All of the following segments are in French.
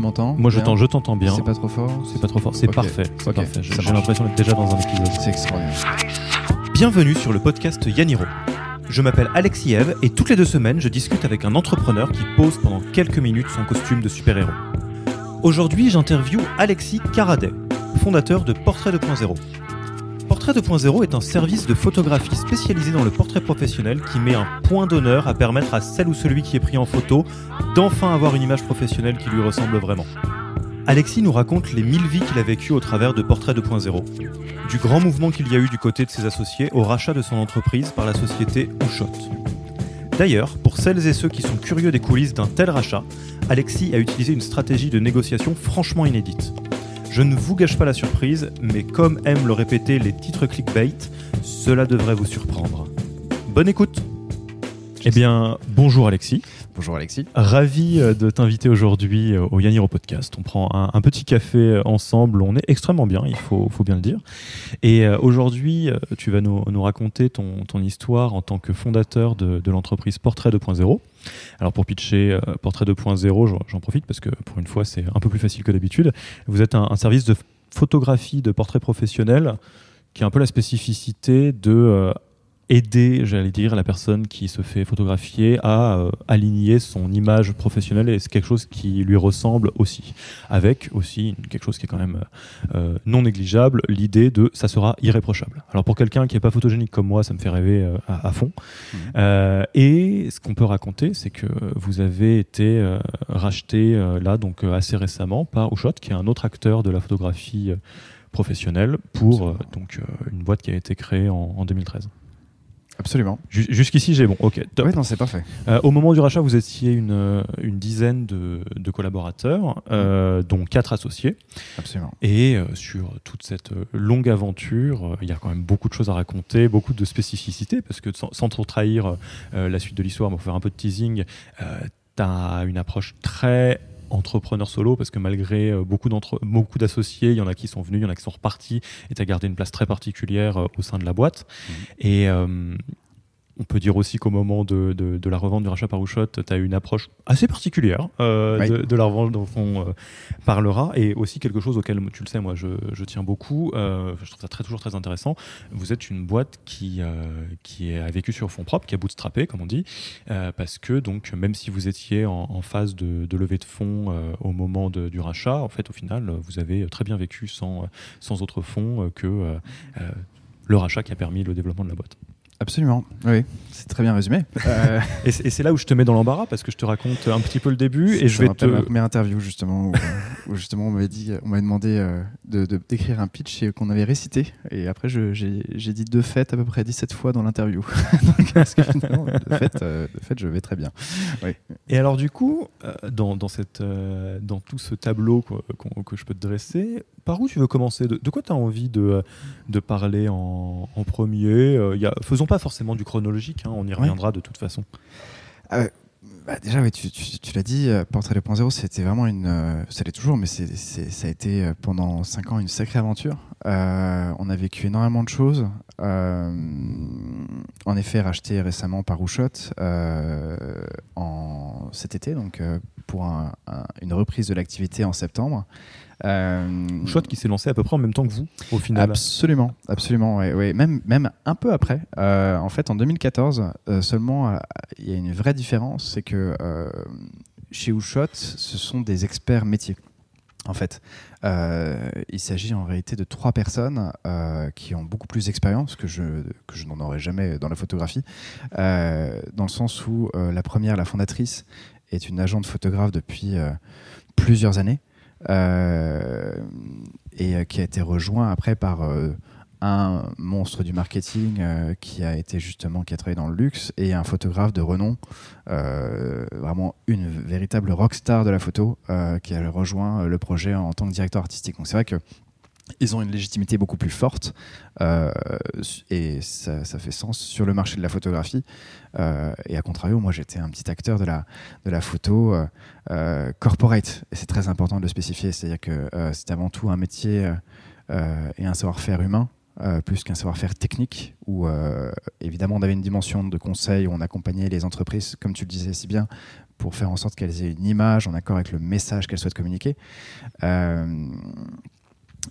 Tu m'entends Moi, je t'entends bien. C'est pas trop fort C'est pas trop fort. C'est parfait. J'ai l'impression d'être déjà dans un épisode. C'est extraordinaire. Bienvenue sur le podcast Yaniro. Je m'appelle Alexis Eve et toutes les deux semaines, je discute avec un entrepreneur qui pose pendant quelques minutes son costume de super-héros. Aujourd'hui, j'interviewe Alexis Caradet, fondateur de Portrait 2.0. Portrait 2.0 est un service de photographie spécialisé dans le portrait professionnel qui met un point d'honneur à permettre à celle ou celui qui est pris en photo d'enfin avoir une image professionnelle qui lui ressemble vraiment. Alexis nous raconte les mille vies qu'il a vécues au travers de Portrait 2.0 du grand mouvement qu'il y a eu du côté de ses associés au rachat de son entreprise par la société Oushot. D'ailleurs, pour celles et ceux qui sont curieux des coulisses d'un tel rachat, Alexis a utilisé une stratégie de négociation franchement inédite. Je ne vous gâche pas la surprise, mais comme aiment le répéter les titres clickbait, cela devrait vous surprendre. Bonne écoute Eh bien, bonjour Alexis. Bonjour Alexis. Ravi euh, de t'inviter aujourd'hui euh, au Yaniro Podcast. On prend un, petit café euh, ensemble. On est extrêmement bien, il faut, bien le dire. Et aujourd'hui, tu vas nous, raconter ton, histoire en tant que fondateur de, l'entreprise Portrait 2.0. Alors pour pitcher Portrait 2.0, j'en- profite parce que pour une fois, c'est un peu plus facile que d'habitude. Vous êtes un, service de photographie de portrait professionnel qui a un peu la spécificité de aider, j'allais dire, la personne qui se fait photographier à euh, aligner son image professionnelle et c'est quelque chose qui lui ressemble aussi. Avec aussi quelque chose qui est quand même euh, non négligeable, l'idée de ça sera irréprochable. Alors pour quelqu'un qui n'est pas photogénique comme moi, ça me fait rêver euh, à, à fond. Euh, et ce qu'on peut raconter, c'est que vous avez été euh, racheté euh, là, donc euh, assez récemment, par Oushot, qui est un autre acteur de la photographie euh, professionnelle, pour euh, donc euh, une boîte qui a été créée en, en 2013. Absolument. Ju- Jusqu'ici, j'ai bon. Ok, top. Ouais, non, c'est parfait. Euh, au moment du rachat, vous étiez une, euh, une dizaine de, de collaborateurs, euh, dont quatre associés. Absolument. Et euh, sur toute cette longue aventure, il y a quand même beaucoup de choses à raconter, beaucoup de spécificités, parce que sans, sans trop trahir la suite de l'histoire, mais pour faire un peu de teasing, tu as une approche très entrepreneur solo parce que malgré euh, beaucoup d'entre- beaucoup d'associés, il y en a qui sont venus, il y en a qui sont repartis et tu as gardé une place très particulière euh, au sein de la boîte. Mhm. Et euh, on peut dire aussi qu'au moment de, de- de la revente du rachat par Oushot, tu as une approche assez particulière euh, Oui. de, de la revente dont on euh, parlera et aussi quelque chose auquel, tu le sais, moi je, je tiens beaucoup. euh, je trouve ça très, toujours très intéressant. Vous êtes une boîte qui, qui a vécu sur fonds propres, qui a bootstrappé, comme on dit, parce que donc même si vous étiez en, en phase de, levée de fonds au moment du rachat, en fait, au final, vous avez très bien vécu sans, sans autre fonds que le rachat qui a permis le développement de la boîte. Absolument. Oui, c'est très bien résumé. Euh, Et c'est là où je te mets dans l'embarras parce que je te raconte un petit peu le début et je vais te. ma première interview justement où, où justement on m'avait dit, on m'avait demandé euh, de de- d'écrire un pitch et qu'on avait récité et après j'ai dit de fait à peu près 17 fois dans l'interview. Parce que finalement, de fait, euh, de fait, je vais très bien. Et alors du coup, dans, dans, cette, dans tout ce tableau quoi, que je peux te dresser, par où tu veux commencer? De, de quoi tu as envie de, de parler en, en premier? Euh, y a, Faisons pas forcément du chronologique, hein, on y reviendra de toute façon. Bah, déjà, oui, tu, tu- tu l'as dit, euh, Portrait 2.0, c'était vraiment une. euh, ça l'est toujours, mais ça a été euh, pendant 5 ans une sacrée aventure. Euh, on a vécu énormément de choses. Euh, en effet, racheté récemment par euh, en, cet été, donc euh, pour un- un- une reprise de l'activité en septembre. Euh, Shot qui s'est lancé à peu près en même temps que vous, au final. Absolument, absolument, ouais, ouais. Même, même un peu après. Euh, en fait, en 2014, euh, seulement, euh, il y a une vraie différence, c'est que euh, chez Oushot, ce sont des experts métiers. En fait, Euh, il s'agit en réalité de trois personnes euh, qui ont beaucoup plus d'expérience que je, que je n'en aurais jamais dans la photographie, euh, dans le sens où euh, la première, la fondatrice, est une agente photographe depuis euh, plusieurs années euh, et euh, qui a été rejoint après par euh, un monstre du marketing euh, qui a été justement qui a travaillé dans le luxe et un photographe de renom, euh, vraiment une véritable rockstar de la photo euh, qui a rejoint le projet en tant que directeur artistique. Donc c'est vrai que ils ont une légitimité beaucoup plus forte euh, et ça, fait sens sur le marché de la photographie. Euh, et à contrario, moi j'étais un petit acteur de la, de la photo euh, corporate et c'est très important de le spécifier. C'est-à-dire que c'est avant tout un métier et un savoir-faire humain plus qu'un savoir-faire technique, où évidemment on avait une dimension de conseil, où on accompagnait les entreprises, comme tu le disais si bien, pour faire en sorte qu'elles aient une image en accord avec le message qu'elles souhaitent communiquer.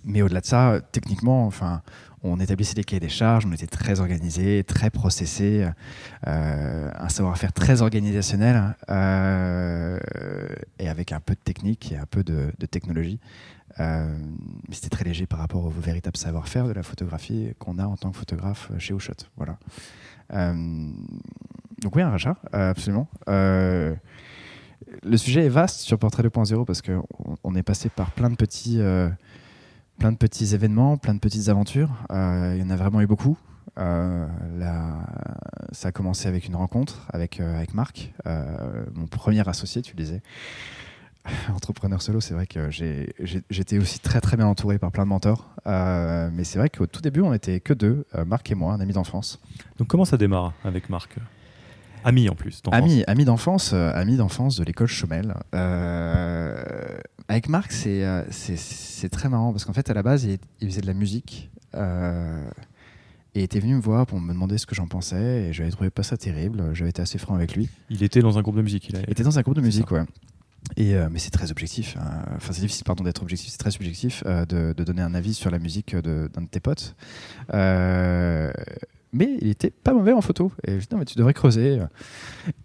Mais au-delà de ça, techniquement, enfin, on établissait des cahiers des charges, on était très organisé, très processé, euh, un savoir-faire très organisationnel euh, et avec un peu de technique et un peu de, technologie. Euh, mais c'était très léger par rapport au véritable savoir-faire de la photographie qu'on a en tant que photographe chez Oshot. Voilà. donc oui, un rachat, absolument. le sujet est vaste sur Portrait 2.0 parce qu'on on est passé par plein de petits plein de petits événements, plein de petites aventures. Euh, il y en a vraiment eu beaucoup. Euh, ça a commencé avec une rencontre avec, euh, avec Marc, mon premier associé, tu le disais. Entrepreneur solo, c'est vrai que j'étais aussi très très bien entouré par plein de mentors. mais c'est vrai qu'au tout début, on n'était que deux, Marc et moi, un ami d'enfance. Donc comment ça démarre avec Marc? Ami en plus. Ami, ami d'enfance, ami d'enfance de l'école Chomel. Avec Marc, euh, c'est très marrant parce qu'en fait, à la base, il, faisait de la musique et était venu me voir pour me demander ce que j'en pensais et j'avais trouvé pas ça terrible. J'avais été assez franc avec lui. Il était dans un groupe de musique. Il, était dans un groupe de musique, ouais. Et, mais c'est très objectif. Hein. Enfin, c'est difficile, pardon, d'être objectif. C'est très subjectif de, de, donner un avis sur la musique d'un de, tes potes mais il était pas mauvais en photo. Et je dis, non, mais tu devrais creuser.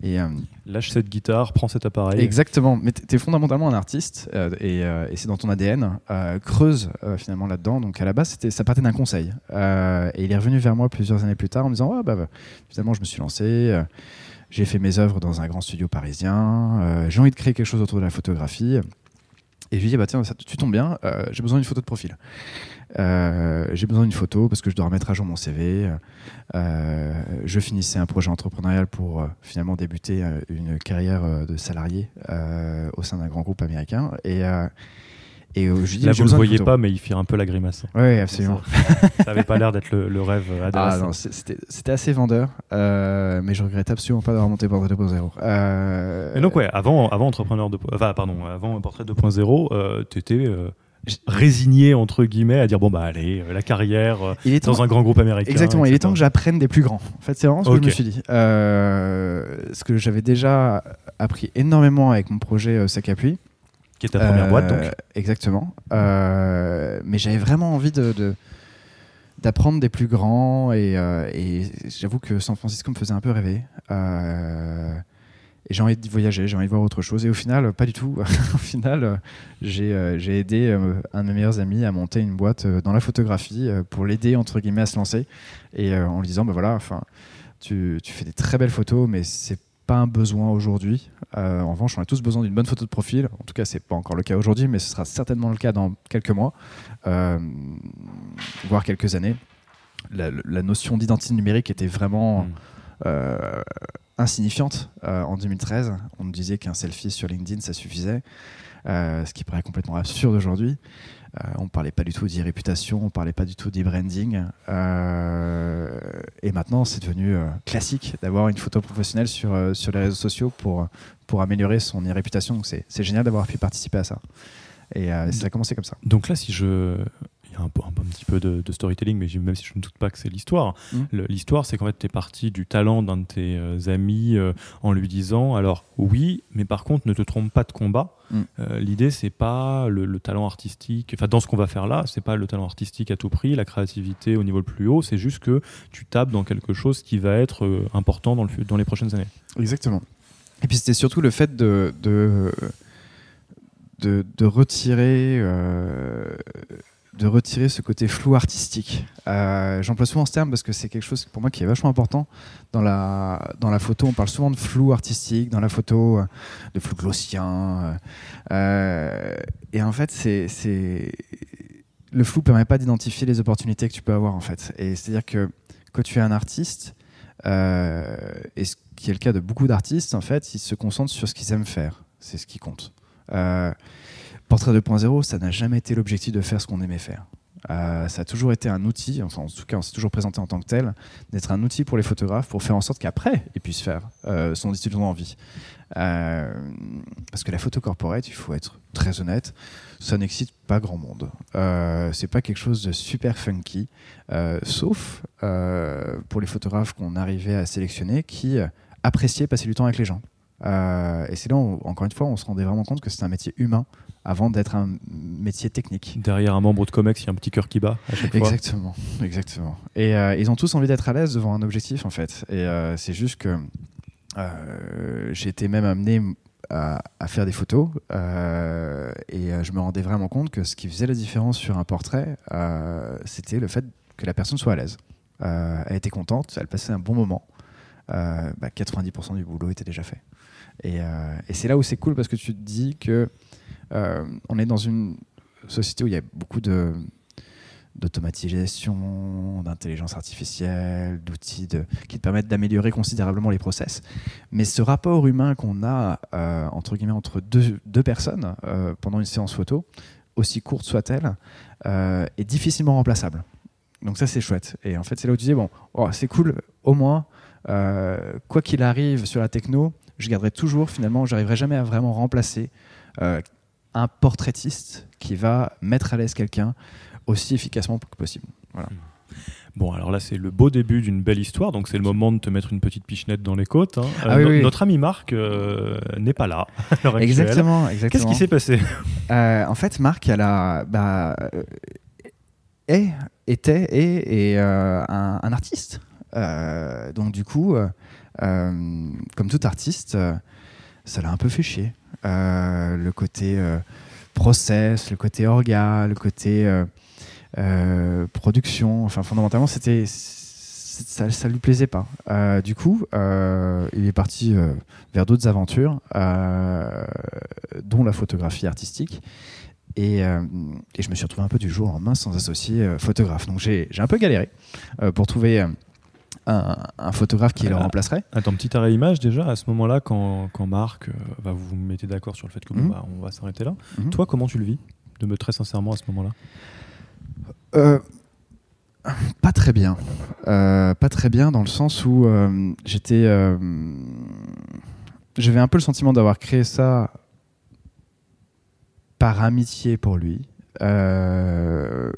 Et, euh, Lâche cette guitare, prends cet appareil. Exactement, mais tu es fondamentalement un artiste euh, euh, et, c'est dans ton ADN. creuse finalement là-dedans. Donc à la base, ça partait d'un conseil. et il est revenu vers moi plusieurs années plus tard en me disant, bah, bah, finalement, je me suis lancé. j'ai fait mes œuvres dans un grand studio parisien. j'ai envie de créer quelque chose autour de la photographie. Et je lui dis, bah, tiens, ça, tu tombes bien, j'ai besoin d'une photo de profil. Euh, j'ai besoin d'une photo parce que je dois remettre à jour mon CV. Euh, je finissais un projet entrepreneurial pour euh, finalement débuter une carrière de salarié au sein d'un grand groupe américain. Et, et je dis, Là, vous ne le voyez pas, mais il fait un peu la grimace. Oui, absolument. Ça n'avait pas l'air d'être le, rêve adolescent. Ah, c'était assez vendeur, mais je regrette absolument pas d'avoir monté Portrait 2.0. Euh... Et donc, ouais, avant, avant Entrepreneur de, enfin, pardon, avant Portrait 2.0, tu étais résigné entre guillemets à dire bon bah allez euh, la carrière euh, dans un grand groupe américain exactement il est temps que j'apprenne des plus grands en fait c'est vraiment ce que je me suis dit euh, ce que j'avais déjà appris énormément avec mon projet Sac à pluie qui est ta première boîte donc exactement mais j'avais vraiment envie de, d'apprendre des plus grands et, et j'avoue que San Francisco me faisait un peu rêver et j'ai envie de voyager, j'ai envie de voir autre chose. Et au final, pas du tout. au final, j'ai euh, aidé euh, un de mes meilleurs amis à monter une boîte euh, dans la photographie pour l'aider, entre guillemets, à se lancer. Et en lui disant, bah voilà, tu, tu, fais des très belles photos, mais c'est pas un besoin aujourd'hui. en revanche, on a tous besoin d'une bonne photo de profil. En tout cas, c'est pas encore le cas aujourd'hui, mais ce sera certainement le cas dans quelques mois, voire quelques années. La, la notion d'identité numérique était vraiment... Mmh insignifiante euh, en 2013. On nous disait qu'un selfie sur LinkedIn, ça suffisait, euh, ce qui paraît complètement absurde aujourd'hui. Euh, on ne parlait pas du tout d'e-réputation, on ne parlait pas du tout d'e-branding. et maintenant, c'est devenu classique d'avoir une photo professionnelle sur, sur les réseaux sociaux pour, pour améliorer son e-réputation. C'est génial d'avoir pu participer à ça. Et ça a commencé comme ça. Donc là, si je un, petit peu de, storytelling, mais même si je ne doute pas que c'est l'histoire. Mm. L'histoire, c'est qu'en fait, tu es parti du talent d'un de tes euh, amis euh, en lui disant alors, oui, mais par contre, ne te trompe pas de combat. Mm. Euh, l'idée, c'est pas le, talent artistique, enfin, dans ce qu'on va faire là, c'est pas le talent artistique à tout prix, la créativité au niveau le plus haut, c'est juste que tu tapes dans quelque chose qui va être important dans, le, dans les prochaines années. Exactement. Et puis, c'était surtout le fait de. de de, retirer de retirer ce côté flou artistique. Euh, j'emploie souvent ce terme parce que c'est quelque chose pour moi qui est vachement important dans la, dans la photo. On parle souvent de flou artistique dans la photo, euh, de flou gaussien. Euh, et en fait, c'est le flou permet pas d'identifier les opportunités que tu peux avoir en fait. C'est-à-dire que quand tu es un artiste, et ce qui est le cas de beaucoup d'artistes, en fait, ils se concentrent sur ce qu'ils aiment faire. C'est ce qui compte. Portrait 2.0, ça n'a jamais été l'objectif de faire ce qu'on aimait faire. Euh, ça a toujours été un outil, enfin en tout cas on s'est toujours présenté en tant que tel, d'être un outil pour les photographes pour faire en sorte qu'après ils puissent faire euh, son style dont envie. Euh, parce que la photo corporate, il faut être très honnête, ça n'excite pas grand monde. Euh, c'est pas quelque chose de super funky, sauf pour les photographes qu'on arrivait à sélectionner qui appréciaient passer du temps avec les gens. Et c'est là, où, encore une fois, on se rendait vraiment compte que c'est un métier humain avant d'être un métier technique. Derrière un membre de Comex, il y a un petit cœur qui bat à chaque fois. Exactement, exactement. Et euh, ils ont tous envie d'être à l'aise devant un objectif, en fait. Et euh, c'est juste que euh, j'ai été même amené à, à faire des photos euh, et je me rendais vraiment compte que ce qui faisait la différence sur un portrait, c'était le fait que la personne soit à l'aise. Elle était contente, elle passait un bon moment. Euh, bah, 90% du boulot était déjà fait. Et, et c'est là où c'est cool parce que tu te dis que on est dans une société où il y a beaucoup de d'automatisation, d'intelligence artificielle, d'outils qui te permettent d'améliorer considérablement les process. Mais ce rapport humain qu'on a euh, entre guillemets entre deux, deux personnes euh, pendant une séance photo, aussi courte soit-elle, euh, est difficilement remplaçable. Donc ça c'est chouette. Et en fait c'est là où tu dis bon, oh, c'est cool, au moins euh, quoi qu'il arrive sur la techno, je garderai toujours finalement, j'arriverai jamais à vraiment remplacer euh, un portraitiste qui va mettre à l'aise quelqu'un aussi efficacement que possible. Voilà. Bon, alors là, c'est le beau début d'une belle histoire, donc c'est le moment de te mettre une petite pichenette dans les côtes. hein. Ah oui, no- oui. Notre ami Marc euh, n'est pas là. Exactement, exactement. Qu'est-ce qui s'est passé Euh, En fait, Marc, elle a, bah, euh, est, était et est euh, un, un artiste. Euh, donc du coup, euh, euh, comme tout artiste, euh, ça l'a un peu fait chier. Euh, le côté euh, process, le côté orga, le côté euh, production. Enfin, fondamentalement, c'était ça, ça lui plaisait pas. Du coup, il est parti vers d'autres aventures, dont la photographie artistique. Et, et je me suis retrouvé un peu du jour au lendemain sans associé euh, photographe. Donc j'ai un peu galéré pour trouver un, un photographe qui le Ah. remplacerait. Attends, petit arrêt image déjà, à ce moment-là, quand, quand Marc, euh, va vous vous mettez d'accord sur le fait que Mhm. bah, on va s'arrêter là. Mhm. Toi, comment tu le vis De me très sincèrement à ce moment-là? Euh, pas très bien. Euh, pas très bien dans le sens où euh, j'étais. euh, J'avais un peu le sentiment d'avoir créé ça par amitié pour lui. Euh,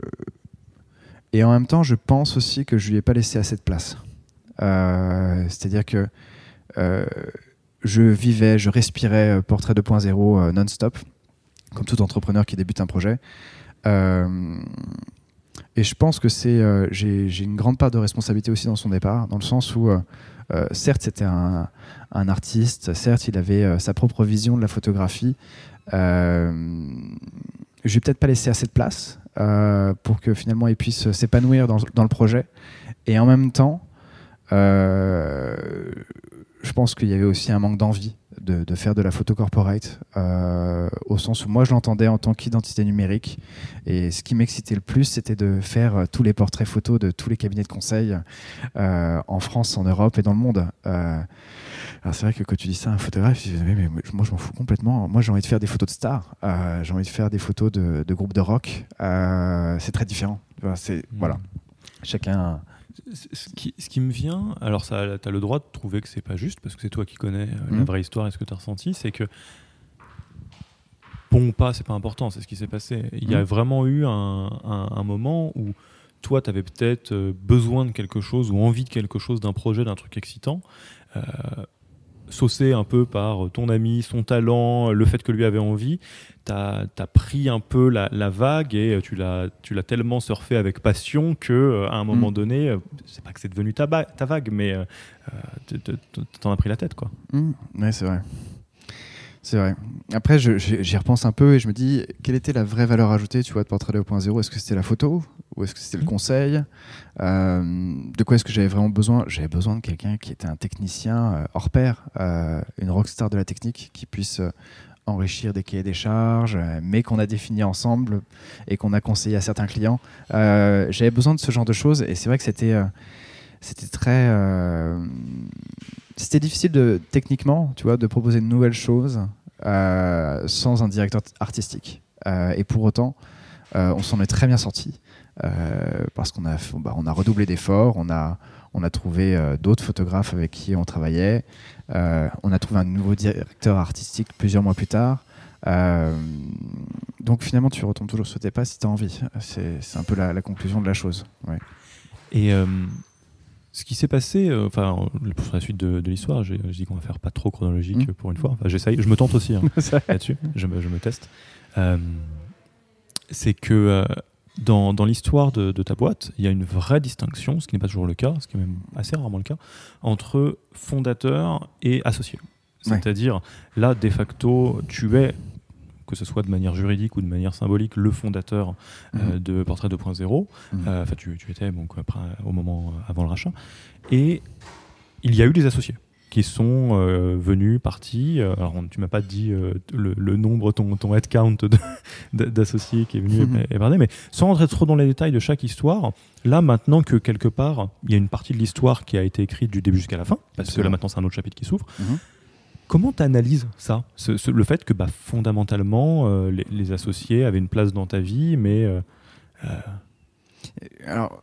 et en même temps, je pense aussi que je lui ai pas laissé assez de place. Euh, C'est-à-dire que euh, je vivais, je respirais euh, Portrait 2.0 euh, non-stop, comme tout entrepreneur qui débute un projet. Et je pense que c'est, j'ai une grande part de responsabilité aussi dans son départ, dans le sens où, certes, c'était un, artiste, certes, il avait sa propre vision de la photographie. Je lui peut-être pas laissé assez de place pour que finalement il puisse s'épanouir dans, dans le projet. Et en même temps, je pense qu'il y avait aussi un manque d'envie de, de faire de la photo corporate, euh, au sens où moi je l'entendais en tant qu'identité numérique. Et ce qui m'excitait le plus, c'était de faire euh, tous les portraits photos de tous les cabinets de conseil euh, en France, en Europe et dans le monde. Euh, alors c'est vrai que quand tu dis ça à un photographe, je dis, mais, mais moi je m'en fous complètement. Moi j'ai envie de faire des photos de stars, euh, j'ai envie de faire des photos de, de groupes de rock. Euh, c'est très différent. C'est, Voilà, chacun. Ce qui, ce qui me vient, alors tu as le droit de trouver que c'est pas juste, parce que c'est toi qui connais euh, la Mhm. vraie histoire et ce que tu as ressenti, c'est que bon ou pas, c'est pas important, c'est ce qui s'est passé. Il y a Mhm. vraiment eu un, un- un moment où toi, tu avais peut-être euh, besoin de quelque chose ou envie de quelque chose, d'un projet, d'un truc excitant. euh, saucé un peu par ton ami, son talent, le fait que lui avait envie, tu as, pris un peu la, la vague et tu l'as tellement surfé avec passion que euh, à un moment Mm. donné, euh, c'est pas que c'est devenu ta, ta vague, mais euh, euh, t'en as pris la tête. quoi. Mmh, ouais, c'est vrai. C'est vrai. Après, j'y repense un peu et je me dis, quelle était la vraie valeur ajoutée, tu vois, de Portrait 2.0 Est-ce que c'était la photo ou est-ce que c'était le Mhm. conseil? Euh, De quoi est-ce que j'avais vraiment besoin? J'avais besoin de quelqu'un qui était un technicien euh, hors pair, euh, une rockstar de la technique, qui puisse enrichir des cahiers des charges, mais qu'on a défini ensemble et qu'on a conseillé à certains clients. Euh, j'avais besoin de ce genre de choses et c'est vrai que c'était euh, c'était très euh, c'était difficile de techniquement tu vois de proposer de nouvelles choses sans un directeur artistique et pour autant on s'en est très bien sorti parce qu'on a, bah, on a redoublé d'efforts, on a, on a trouvé d'autres photographes avec qui on travaillait, on a trouvé un nouveau directeur artistique plusieurs mois plus tard. donc finalement, tu retombes toujours sur tes pas si tu as envie. C'est un peu la, conclusion de la chose. Et ce qui s'est passé, euh, enfin, pour la suite de, l'histoire, je dis qu'on va faire pas trop chronologique mmh. pour une fois. Enfin, j'essaye, je me tente aussi hein, là-dessus, je me, je me teste. Euh, c'est que euh, dans, dans l'histoire de, ta boîte, il y a une vraie distinction, ce qui n'est pas toujours le cas, ce qui est même assez rarement le cas, entre fondateur et associé. C'est-à-dire, là, de facto, tu es que ce soit de manière juridique ou de manière symbolique, le fondateur euh, mhm. de Portrait 2.0. Mhm. Euh, enfin, tu, étais donc, au moment euh, avant le rachat. Et il y a eu des associés qui sont venus, partis. alors, tu m'as pas dit le, nombre, ton, ton headcount d'associés qui est venu mmh. mais sans rentrer trop dans les détails de chaque histoire, là, maintenant que quelque part, il y a une partie de l'histoire qui a été écrite du début jusqu'à la fin, parce que là, maintenant, c'est un autre chapitre qui s'ouvre. Mhm. Comment tu analyses ça Le fait que bah, fondamentalement, euh, les, associés avaient une place dans ta vie, mais. Euh, euh, alors,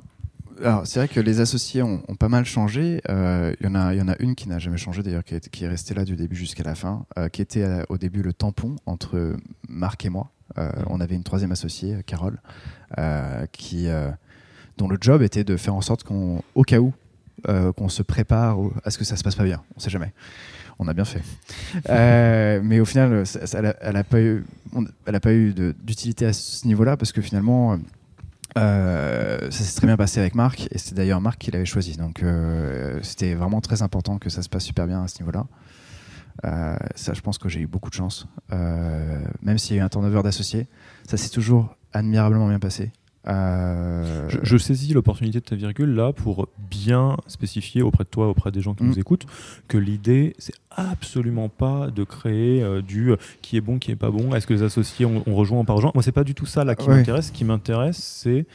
alors c'est vrai que les associés ont, pas mal changé. Il y, en a, y en a une qui n'a jamais changé d'ailleurs, qui, qui, est restée là du début jusqu'à la fin, qui était au début le tampon entre Marc et moi. Mmh. On avait une troisième associée, Carole, qui, dont le job était de faire en sorte qu'au cas où, qu'on se prépare à ce que ça se passe pas bien. On sait jamais on a bien fait. Euh, mais au final, elle n'a pas eu, elle a pas eu d'utilité à ce niveau-là parce que finalement, euh, ça s'est très bien passé avec Marc et c'est d'ailleurs Marc qui l'avait choisi. Donc euh, c'était vraiment très important que ça se passe super bien à ce niveau-là. ça, je pense que j'ai eu beaucoup de chance. même s'il y a eu un turnover d'associés, ça s'est toujours admirablement bien passé. Euh, je, saisis l'opportunité de ta virgule là pour bien spécifier auprès de toi, auprès des gens qui mm. nous écoutent, que l'idée, c'est absolument pas de créer euh, du euh, qui est bon, qui est pas bon, est-ce que les associés ont, rejoint ou pas rejoint? Moi, c'est pas du tout ça là qui m'intéresse. Ce qui m'intéresse, c'est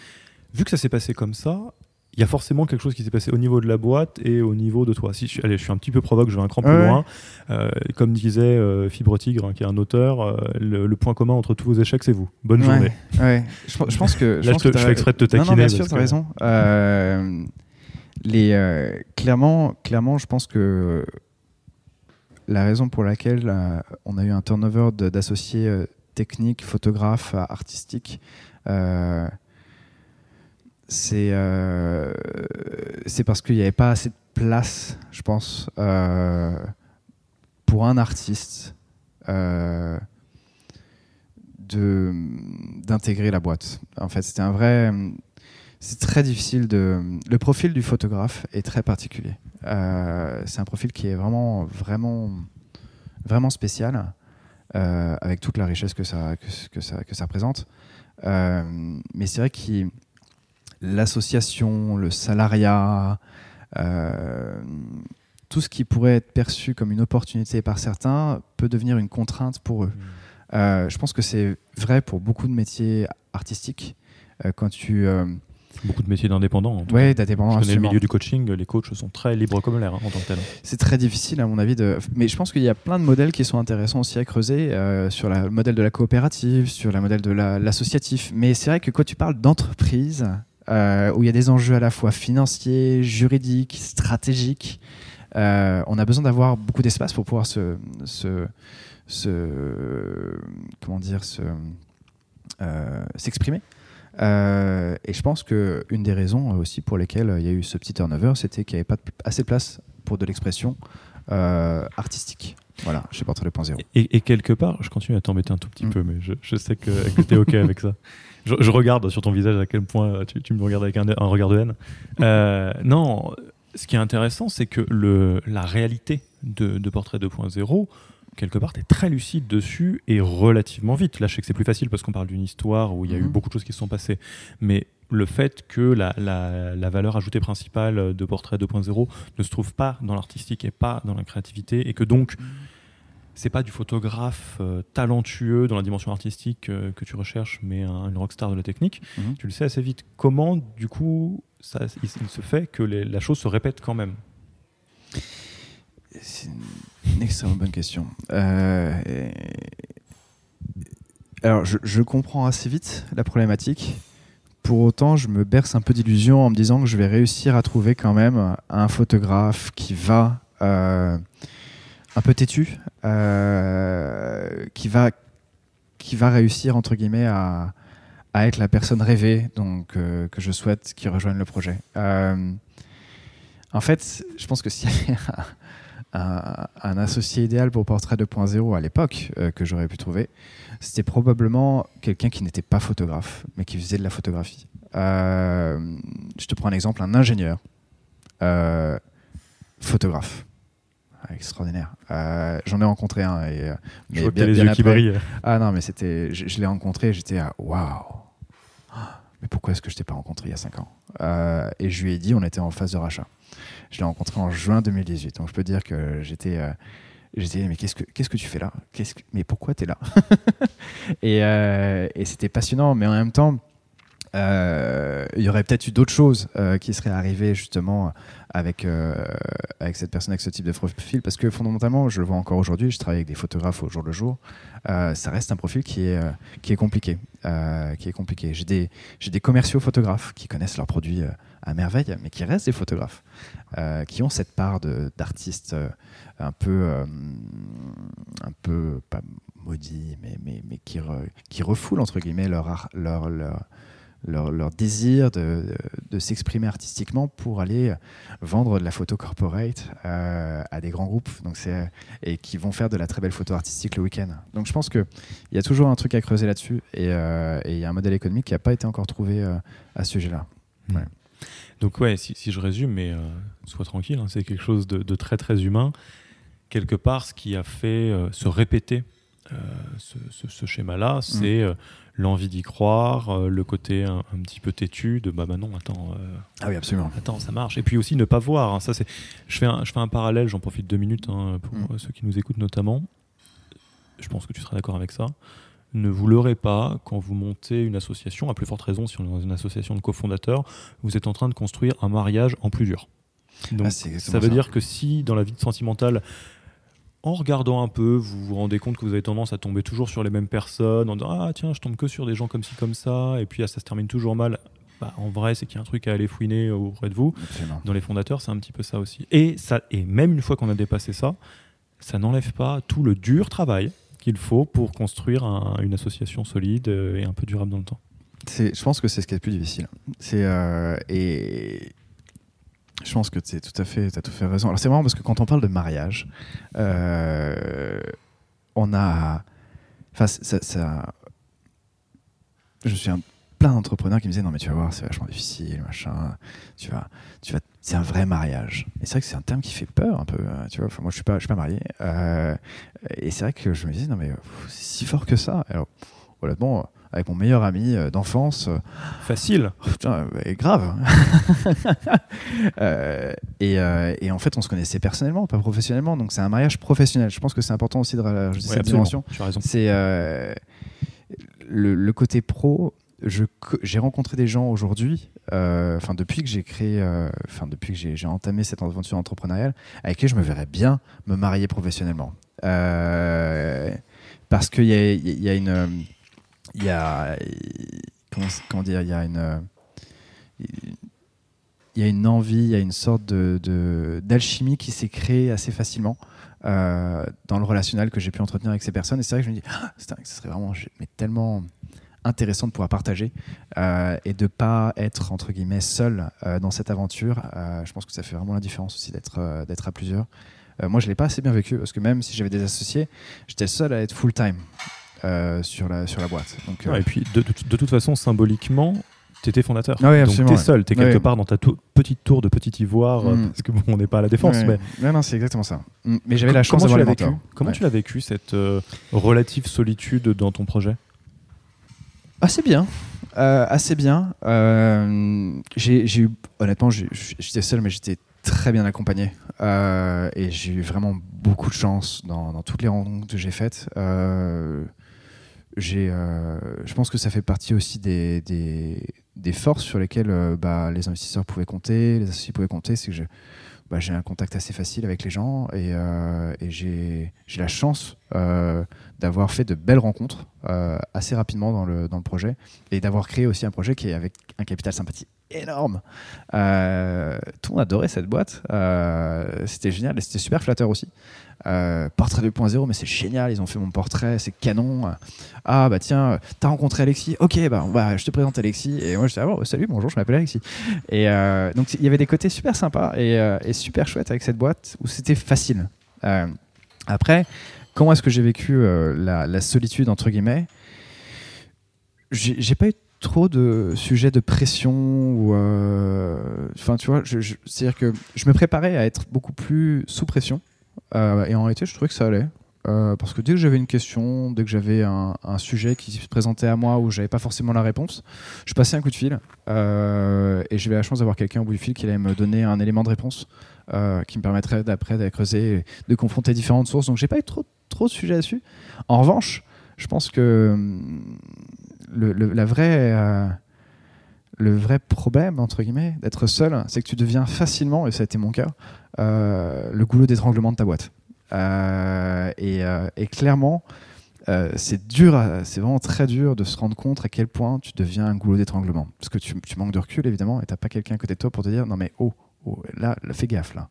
vu que ça s'est passé comme ça, il y a forcément quelque chose qui s'est passé au niveau de la boîte et au niveau de toi. Si je, allez, je suis un petit peu provoque, je vais un cran plus loin. Euh, comme disait euh, Fibre Tigre, hein, qui est un auteur, euh, le, point commun entre tous vos échecs, c'est vous. Bonne journée. Ouais. Je, pense que. je, je, fais exprès de te taquiner. Non, non bien sûr, tu as raison. les, clairement, clairement, je pense que la raison pour laquelle on a eu un turnover d'associés techniques, photographes, artistiques, c'est euh, c'est parce qu'il n'y avait pas assez de place, je pense, euh, pour un artiste euh, d'intégrer la boîte. En fait, c'était un vrai. C'est très difficile de. Le profil du photographe est très particulier. c'est un profil qui est vraiment, vraiment, vraiment spécial, avec toute la richesse que ça, que, ça, que ça représente. mais c'est vrai qu'il l'association, le salariat, euh, tout ce qui pourrait être perçu comme une opportunité par certains peut devenir une contrainte pour eux. Mmh. Euh, je pense que c'est vrai pour beaucoup de métiers artistiques. Euh, quand tu Beaucoup de métiers d'indépendants. Oui, d'indépendants. Je connais le milieu du coaching, les coachs sont très libres comme l'air hein, en tant que tel. C'est très difficile à mon avis. De... Mais je pense qu'il y a plein de modèles qui sont intéressants aussi à creuser sur le modèle de la coopérative, sur le modèle de l'associatif. Mais c'est vrai que quand tu parles d'entreprise, euh, où il y a des enjeux à la fois financiers, juridiques, stratégiques. Euh, on a besoin d'avoir beaucoup d'espace pour pouvoir se, se, comment dire, euh, s'exprimer. et je pense qu'une des raisons aussi pour lesquelles il y a eu ce petit turnover, c'était qu'il n'y avait pas assez de place pour de l'expression artistique. Voilà, je sais pas trop les points zéro. Et, quelque part, je continue à t'embêter un tout petit mm. peu, mais je, sais que, que tu es OK avec ça. Je, regarde sur ton visage à quel point tu, me regardes avec un, regard de haine. Euh, non, ce qui est intéressant, c'est que le, la réalité de, Portrait 2.0, quelque part, tu es très lucide dessus et relativement vite. Là, je sais que c'est plus facile parce qu'on parle d'une histoire où il y a eu mm-hmm. beaucoup de choses qui se sont passées. Mais le fait que la, la, valeur ajoutée principale de Portrait 2.0 ne se trouve pas dans l'artistique et pas dans la créativité, et que donc mm c'est pas du photographe euh, talentueux dans la dimension artistique euh, que tu recherches, mais une rockstar de la technique. Mhm. Tu le sais assez vite. Comment, du coup, ça, il, se fait que la chose se répète quand même? C'est une extrêmement bonne question. Euh, alors, je, je comprends assez vite la problématique. Pour autant, je me berce un peu d'illusion en me disant que je vais réussir à trouver quand même un photographe qui va un peu têtu, euh, qui va qui va réussir entre guillemets à, être la personne rêvée donc euh, que je souhaite qui rejoigne le projet. Euh, en fait, je pense que s'il y avait un, un- associé idéal pour Portrait 2.0 à l'époque que j'aurais pu trouver, c'était probablement quelqu'un qui n'était pas photographe, mais qui faisait de la photographie. Je te prends un exemple, un ingénieur photographe. Extraordinaire. Euh, J'en ai rencontré un. Et, euh, Je mais vois que t'as bien- les bien yeux qui brillent. Ah non, mais c'était. Je, je l'ai rencontré, j'étais à waouh. Mais pourquoi est-ce que je t'ai pas rencontré il y a 5 ans? Euh, Et je lui ai dit, on était en phase de rachat. Je l'ai rencontré en juin 2018. Donc je peux dire que j'étais. euh, J'étais, mais qu'est-ce que, qu'est-ce que tu fais là? Qu'est-ce que- Mais pourquoi tu es là? Et, et c'était passionnant, mais en même temps, il y aurait peut-être eu d'autres choses euh, qui seraient arrivées justement avec, euh, avec cette personne, avec ce type de profil, parce que fondamentalement, je le vois encore aujourd'hui, je travaille avec des photographes au jour le jour, euh, ça reste un profil qui est, euh, qui est compliqué. euh, qui compliqué. J'ai des, des commerciaux photographes qui connaissent leurs produits euh, à merveille, mais qui restent des photographes, euh, qui ont cette part d'artistes euh, un peu, euh, un peu pas maudits, mais, mais, mais qui, qui refoulent entre guillemets leur, leur, leur, leur, leur désir de, de, s'exprimer artistiquement pour aller vendre de la photo corporate euh, à des grands groupes donc c'est, et qui vont faire de la très belle photo artistique le week-end. Donc je pense qu'il y a toujours un truc à creuser là-dessus et euh, il y a un modèle économique qui n'a pas été encore trouvé euh, à ce sujet-là. Donc ouais, si, si je résume, mais euh, sois tranquille, hein, c'est quelque chose de, de très très humain. Quelque part, ce qui a fait se répéter euh, ce, ce- ce schéma-là, c'est euh, l'envie d'y croire, euh, le côté un, un petit peu têtu de bah, bah non, attends, euh, Ah oui, absolument. attends, ça marche. Et puis aussi ne pas voir. hein, ça c'est, je fais un, je fais un parallèle, j'en profite deux minutes hein, pour Mm. ceux qui nous écoutent notamment. Je pense que tu seras d'accord avec ça. Ne vous leurrez pas quand vous montez une association, à plus forte raison si on est dans une association de cofondateurs, vous êtes en train de construire un mariage en plus dur. Donc, Ah, exactement ça veut ça. dire que si dans la vie sentimentale, en regardant un peu, vous vous rendez compte que vous avez tendance à tomber toujours sur les mêmes personnes, en disant Ah tiens, je tombe que sur des gens comme ci, comme ça, et puis ah, ça se termine toujours mal, bah, en vrai, c'est qu'il y a un truc à aller fouiner auprès de vous. Absolument. Dans les fondateurs, c'est un petit peu ça aussi. Et, ça, et même une fois qu'on a dépassé ça, ça n'enlève pas tout le dur travail qu'il faut pour construire un- une association solide euh, et un peu durable dans le temps. Je pense que c'est ce qui est le plus difficile. C'est, euh, et je pense que tu as tout à fait, raison. Alors c'est marrant parce que quand on parle de mariage, euh, on a, enfin ça, je suis un plein d'entrepreneurs qui me disaient non mais tu vas voir c'est vachement difficile machin. Tu vas tu vas c'est un vrai mariage. Et c'est vrai que c'est un terme qui fait peur un peu euh, tu vois. Moi je suis suis pas marié euh, et c'est vrai que je me disais non mais c'est si fort que ça. Alors honnêtement avec mon meilleur ami euh, d'enfance euh, Facile. Oh, putain, euh, grave. Euh, et, euh, et en fait, on se connaissait personnellement, pas professionnellement. Donc, c'est un mariage professionnel. Je pense que c'est important aussi de rajouter Ouais, cette dimension. C'est euh, le, le côté pro. J'ai rencontré des gens aujourd'hui, euh, enfin depuis que j'ai créé, euh, enfin depuis que j'ai entamé cette aventure entrepreneuriale, avec qui je me verrais bien me marier professionnellement. Euh, parce qu'il y a, il y a une, euh, il y a, comment, dire, il y a une, il y a une envie, il y a une sorte de d'alchimie qui s'est créée assez facilement euh, dans le relationnel que j'ai pu entretenir avec ces personnes. Et c'est vrai que je me dis, ah, ce serait vraiment mais tellement intéressant de pouvoir partager euh, et de pas être entre guillemets seul euh, dans cette aventure. Je pense que ça fait vraiment la différence aussi d'être d'être à plusieurs. Moi, je l'ai pas assez bien vécu parce que même si j'avais des associés, j'étais seul à être full time euh, sur la sur la boîte. Donc euh, et puis, de, de- de toute façon, symboliquement, tu étais fondateur. Ah oui, Donc, tu es ouais. seul. Tu es quelque Ouais. part dans ta petite tour de petit ivoire, euh, Mm. parce que bon, on n'est pas à la défense. ouais, mais non, non, c'est exactement ça. Mm, Mais j'avais la chance comment tu d'avoir les vécu? Comment tu l'as vécu, cette euh, relative solitude dans ton projet? Assez bien. Assez bien. J'ai eu, honnêtement, j'étais seul, mais j'étais très bien accompagné. Euh, et j'ai eu vraiment beaucoup de chance dans, dans toutes les rencontres que j'ai faites. Euh, euh, je pense que ça fait partie aussi des, forces sur lesquelles euh, bah, les investisseurs pouvaient compter, les associés pouvaient compter. C'est que bah, j'ai un contact assez facile avec les gens et, euh, j'ai la chance d'avoir fait de belles rencontres assez rapidement dans le, dans le projet et d'avoir créé aussi un projet qui est avec un capital sympathie énorme. Tout le monde adorait cette boîte. C'était génial et c'était super flatteur aussi. Euh, portrait 2.0, mais c'est génial. Ils ont fait mon portrait, c'est canon. Ah bah tiens, t'as rencontré Alexis. Ok, bah, bah je te présente Alexis. Et moi je dis ah, bon, salut, bonjour, je m'appelle Alexis. Et euh, donc il y avait des côtés super sympas et, euh, super chouettes avec cette boîte où c'était facile. Après, comment est-ce que j'ai vécu la, la solitude entre guillemets? J'ai pas eu trop de sujets de pression ou enfin tu vois je, je- c'est à dire que je me préparais à être beaucoup plus sous pression Euh, et en réalité je trouvais que ça allait. Euh, parce que dès que j'avais une question dès que j'avais un, sujet qui se présentait à moi où j'avais pas forcément la réponse je passais un coup de fil euh, et j'avais la chance d'avoir quelqu'un au bout du fil qui allait me donner un élément de réponse qui me permettrait d'après d'aller creuser de confronter différentes sources. Donc j'ai pas eu trop trop de sujets là-dessus. En revanche je pense que hum, la vraie, le vrai problème, entre guillemets, d'être seul, c'est que tu deviens facilement, et ça a été mon cas, euh, le goulot d'étranglement de ta boîte. Euh, et, euh, et clairement, c'est dur, c'est vraiment très dur de se rendre compte à quel point tu deviens un goulot d'étranglement. Parce que tu, manques de recul, évidemment, et t'as pas quelqu'un à côté de toi pour te dire non mais oh, oh, là, là, fais gaffe là.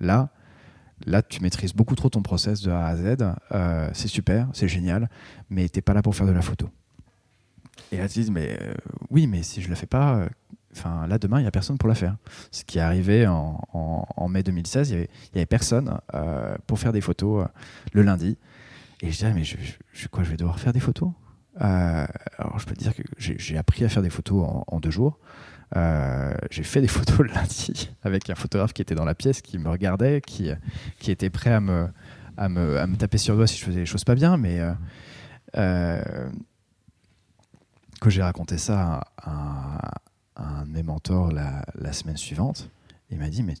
Là, là, tu maîtrises beaucoup trop ton process de A à Z. C'est super, c'est génial, mais t'es pas là pour faire de la photo. Et là, tu dis, mais euh, oui, mais si je la fais pas, euh, là, demain, il n'y a personne pour la faire. Ce qui est arrivé en, en- en mai 2016, il n'y avait, personne euh, pour faire des photos le lundi. Et je disais, mais je, je- quoi, je vais devoir faire des photos? Alors, je peux te dire que j'ai appris à faire des photos en, deux jours. J'ai fait des photos le lundi avec un photographe qui était dans la pièce, qui me regardait, qui, qui était prêt à me, à, me, à me taper sur le doigt si je faisais les choses pas bien. Mais euh, quand j'ai raconté ça à, un de mes mentors la, la semaine suivante, il m'a dit mais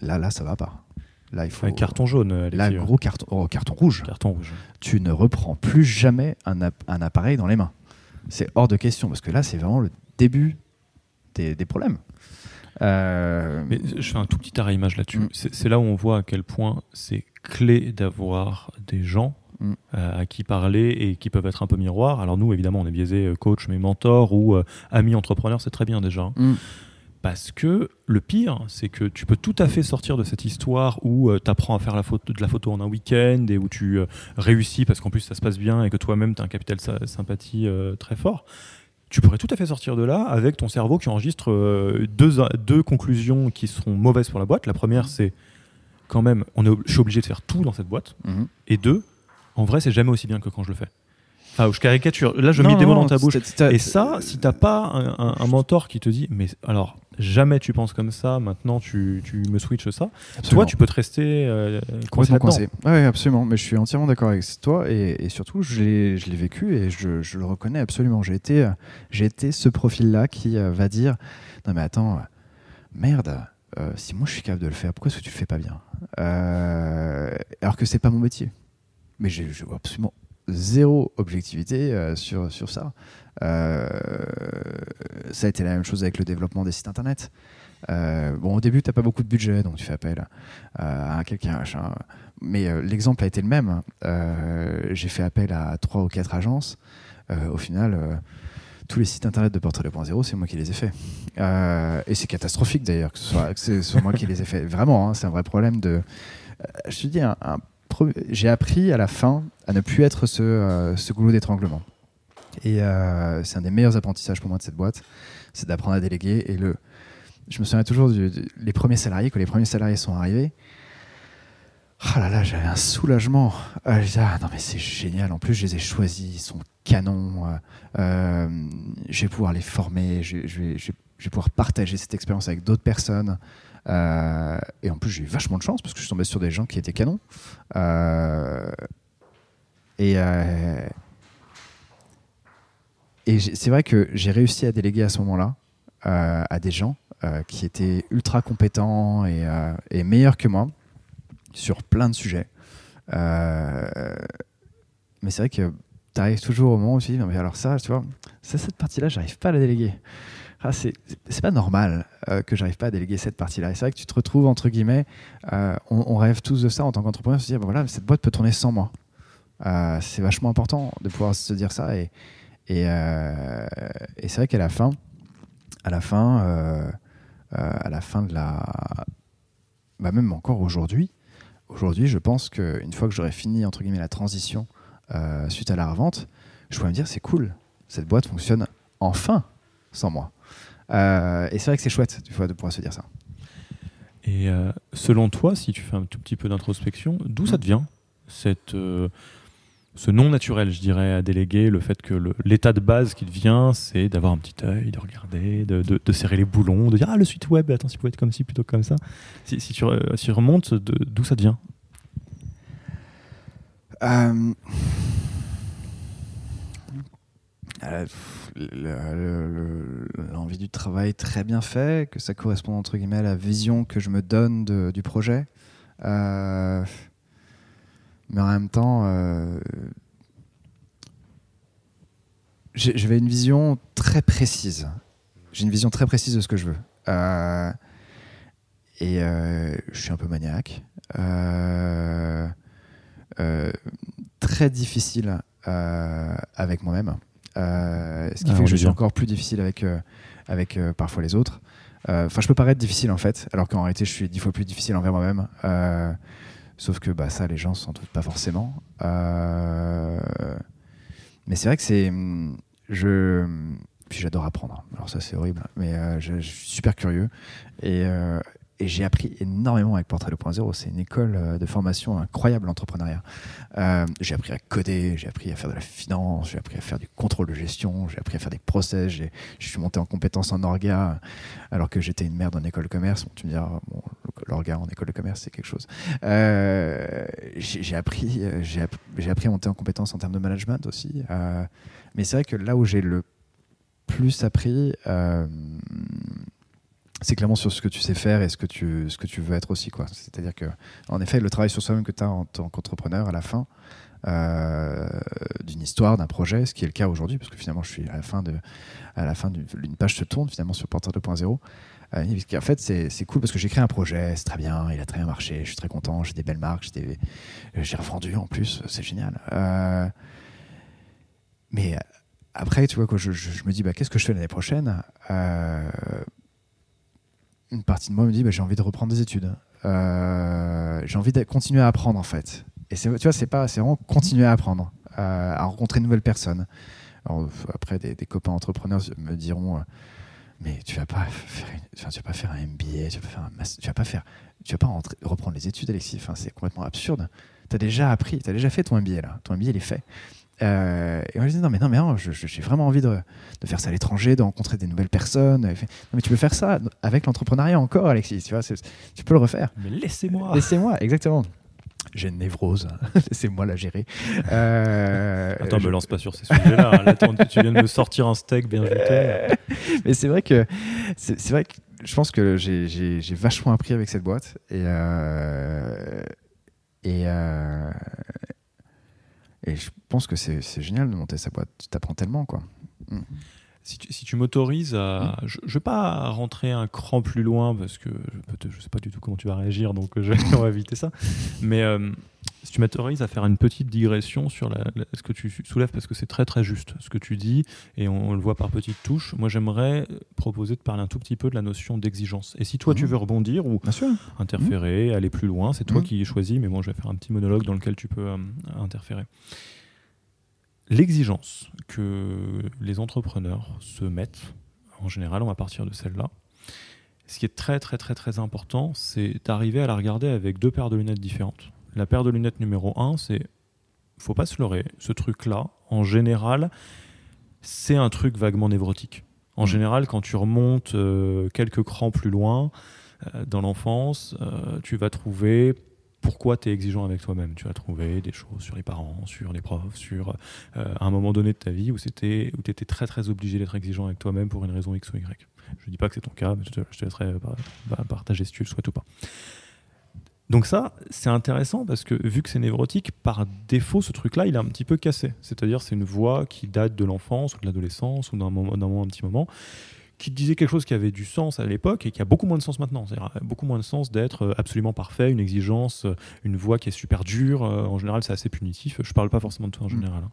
là là ça va pas. Là il faut Un carton jaune, Alexis. là ouais. gros carton oh, carton rouge. Carton rouge. Tu ne reprends plus jamais un, app- un appareil dans les mains. C'est hors de question parce que là c'est vraiment le début des, des problèmes. Euh, Mais je fais un tout petit arrêt image là-dessus. Mm. C'est là où on voit à quel point c'est clé d'avoir des gens Mm. euh, à qui parler et qui peuvent être un peu miroirs. Alors nous, évidemment, on est biaisé euh, coach, mais mentor ou euh, ami entrepreneur, c'est très bien déjà. hein. Mm. Parce que le pire, c'est que tu peux tout à fait sortir de cette histoire où tu apprends à faire la photo, de la photo en un week-end et où tu euh, réussis parce qu'en plus ça se passe bien et que toi-même tu as un capital sa- sympathie euh, très fort. Tu pourrais tout à fait sortir de là avec ton cerveau qui enregistre euh, deux, deux conclusions qui seront mauvaises pour la boîte. La première, c'est quand même, on est, ob- je suis obligé de faire tout dans cette boîte. Mhm. Et deux, en vrai, c'est jamais aussi bien que quand je le fais. Enfin, je caricature. Là, je Non, mets des mots dans ta bouche. Et ça, si t'as pas un, un- un mentor qui te dit, mais alors jamais tu penses comme ça, maintenant tu, tu me switches ça, Absolument. toi tu peux te rester euh, coincé complètement coincé. Ouais, absolument. Mais je suis entièrement d'accord avec toi et, et surtout, je l'ai, vécu et je, je le reconnais absolument. J'ai été, euh, été ce profil-là qui euh, va dire Non, mais attends, euh, merde, euh, si moi je suis capable de le faire, pourquoi est-ce que tu le fais pas bien? Euh, Alors que c'est pas mon métier. Mais je vois absolument zéro objectivité euh, sur, sur ça. Euh, ça a été la même chose avec le développement des sites internet. Euh, bon, au début, tu n'as pas beaucoup de budget, donc tu fais appel à quelqu'un. Mais l'exemple a été le même. J'ai fait appel à trois ou quatre agences. Au final, tous les sites internet de Portrait 2.0, c'est moi qui les ai faits. Et c'est catastrophique d'ailleurs que ce soit, moi qui les ai faits. Vraiment, hein, c'est un vrai problème de. Je te dis, un, j'ai appris à la fin à ne plus être ce, euh, goulot d'étranglement. Et euh, c'est un des meilleurs apprentissages pour moi de cette boîte, c'est d'apprendre à déléguer. Et le, je me souviens toujours des premiers salariés, quand les premiers salariés sont arrivés. Ah là là, j'avais un soulagement. Euh, je disais, ah non mais c'est génial. En plus, je les ai choisis, ils sont canons. Euh, euh, je vais pouvoir les former, je vais pouvoir partager cette expérience avec d'autres personnes. Euh, et en plus, j'ai eu vachement de chance parce que je suis tombé sur des gens qui étaient canons. Euh, et euh, c'est vrai que j'ai réussi à déléguer à ce moment-là à des gens qui étaient ultra compétents et, meilleurs que moi sur plein de sujets. Mais c'est vrai que tu arrives toujours au moment où tu dis, mais alors ça, tu vois, ça, cette partie-là, j'arrive pas à la déléguer. Ah, c'est pas normal euh, que j'arrive pas à déléguer cette partie-là. Et c'est vrai que tu te retrouves, entre guillemets, euh, on, rêve tous de ça en tant qu'entrepreneur, se dire, ben voilà, cette boîte peut tourner sans moi. Euh, c'est vachement important de pouvoir se dire ça. Et, et, et c'est vrai qu'à la fin, à la fin, à la fin de la. Bah même encore aujourd'hui, aujourd'hui, je pense qu'une fois que j'aurai fini, entre guillemets, la transition suite à la revente, je pourrais me dire, c'est cool, cette boîte fonctionne enfin sans moi. Euh, et c'est vrai que c'est chouette du fois de pouvoir se dire ça. Et euh, selon toi, si tu fais un tout petit peu d'introspection, d'où ça te vient cette, euh, ce non naturel, je dirais, à déléguer, le fait que l'état de base qui te vient, c'est d'avoir un petit œil, de regarder, de, de, serrer les boulons, de dire ah le site web, attends, si pouvait être comme ci plutôt que comme ça. Si, si tu, si remontes, d'où ça te vient? L'envie du travail très bien fait, que ça correspond entre guillemets à la vision que je me donne du projet. Euh, mais en même temps, euh, j'avais une vision très précise. J'ai une vision très précise de ce que je veux. Euh, et je suis un peu maniaque. très difficile avec moi-même. Euh, ce qui ah, fait que je suis encore plus difficile avec, euh, avec euh, parfois les autres. Enfin, je peux paraître difficile en fait, alors qu'en réalité, je suis dix fois plus difficile envers moi-même. sauf que bah, ça, les gens s'en doutent pas forcément. mais c'est vrai que c'est. Je. Puis j'adore apprendre. Alors ça, c'est horrible. Mais je, je, suis super curieux. Et, et j'ai appris énormément avec Portrait 2.0. C'est une école euh, de formation incroyable, l'entrepreneuriat. Euh, j'ai appris à coder, j'ai appris à faire de la finance, j'ai appris à faire du contrôle de gestion, j'ai appris à faire des process, je suis monté en compétences en orga alors que j'étais une merde en école de commerce. Bon, tu me diras, bon, l'orga en école de commerce, c'est quelque chose. Euh, j'ai appris, j'ai appris à monter en compétences en termes de management aussi. mais c'est vrai que là où j'ai le plus appris, c'est clairement sur ce que tu sais faire et ce que tu, ce que tu veux être aussi. Quoi. C'est-à-dire que, en effet, le travail sur soi-même que tu as en tant qu'entrepreneur à la fin euh, d'une histoire, d'un projet, ce qui est le cas aujourd'hui, parce que finalement, je suis à la fin de, à la fin d'une page se tourne finalement sur Porteur 2.0. Euh, en fait, c'est cool parce que j'ai créé un projet, c'est très bien, il a très bien marché, je suis très content, j'ai des belles marques, j'ai revendu en plus, c'est génial. Euh, mais après, tu vois, quand je, je, me dis, bah, qu'est-ce que je fais l'année prochaine? Une partie de moi me dit bah, j'ai envie de reprendre des études. Euh, j'ai envie de continuer à apprendre en fait. Et tu vois, c'est pas, c'est vraiment continuer à apprendre, euh, à rencontrer de nouvelles personnes. après, des, copains entrepreneurs me diront, euh, mais tu vas pas faire, vas pas faire un MBA, tu vas pas faire un tu vas pas faire, tu vas pas reprendre les études, Alexis. Enfin, c'est complètement absurde. Tu as déjà appris, tu as déjà fait ton MBA là. Ton MBA il est fait. Euh, et moi je dis non mais non mais non, j'ai vraiment envie de, de faire ça à l'étranger, de rencontrer des nouvelles personnes. non, mais tu peux faire ça avec l'entrepreneuriat encore, Alexis. Tu vois, tu peux le refaire. Mais laissez-moi. Laissez-moi, exactement. J'ai une névrose, laissez-moi la gérer. Euh, Attends, je... me lance pas sur ces sujets-là. Hein. tu viens de me sortir un steak bien jeté. mais c'est vrai que c'est vrai que je pense que j'ai vachement appris avec cette boîte et euh, et, et je pense que c'est génial de monter sa boîte. Tu t'apprends tellement, quoi. Si tu, m'autorises à. Mm. Je ne vais pas rentrer un cran plus loin parce que je ne sais pas du tout comment tu vas réagir, donc je, on va éviter ça. Mais euh, si tu m'autorises à faire une petite digression sur ce que tu soulèves, parce que c'est très très juste ce que tu dis, et on, le voit par petites touches, moi j'aimerais proposer de parler un tout petit peu de la notion d'exigence. Et si toi tu mmh. veux rebondir ou interférer, mmh. aller plus loin, c'est toi mmh. qui choisis, mais moi je vais faire un petit monologue dans lequel tu peux euh, interférer. L'exigence que les entrepreneurs se mettent, en général on va partir de celle-là, ce qui est très très très très important, c'est d'arriver à la regarder avec deux paires de lunettes différentes. La paire de lunettes numéro 1, c'est faut pas se leurrer. Ce truc-là, en général, c'est un truc vaguement névrotique. En mmh. général, quand tu remontes euh, quelques crans plus loin euh, dans l'enfance, euh, tu vas trouver pourquoi tu es exigeant avec toi-même. Tu vas trouver des choses sur les parents, sur les profs, sur un moment donné de ta vie où tu étais très très obligé d'être exigeant avec toi-même pour une raison X ou Y. Je ne dis pas que c'est ton cas, mais je te, je te laisserai partager si tu le souhaites ou pas. Donc ça, c'est intéressant parce que vu que c'est névrotique, par défaut, ce truc-là, il est un petit peu cassé. C'est-à-dire, c'est une voix qui date de l'enfance ou de l'adolescence ou d'un moment, d'un un petit moment, qui disait quelque chose qui avait du sens à l'époque et qui a beaucoup moins de sens maintenant. C'est-à-dire beaucoup moins de sens d'être absolument parfait, une exigence, une voix qui est super dure. En général, c'est assez punitif. Je parle pas forcément de toi en mm. général. Hein.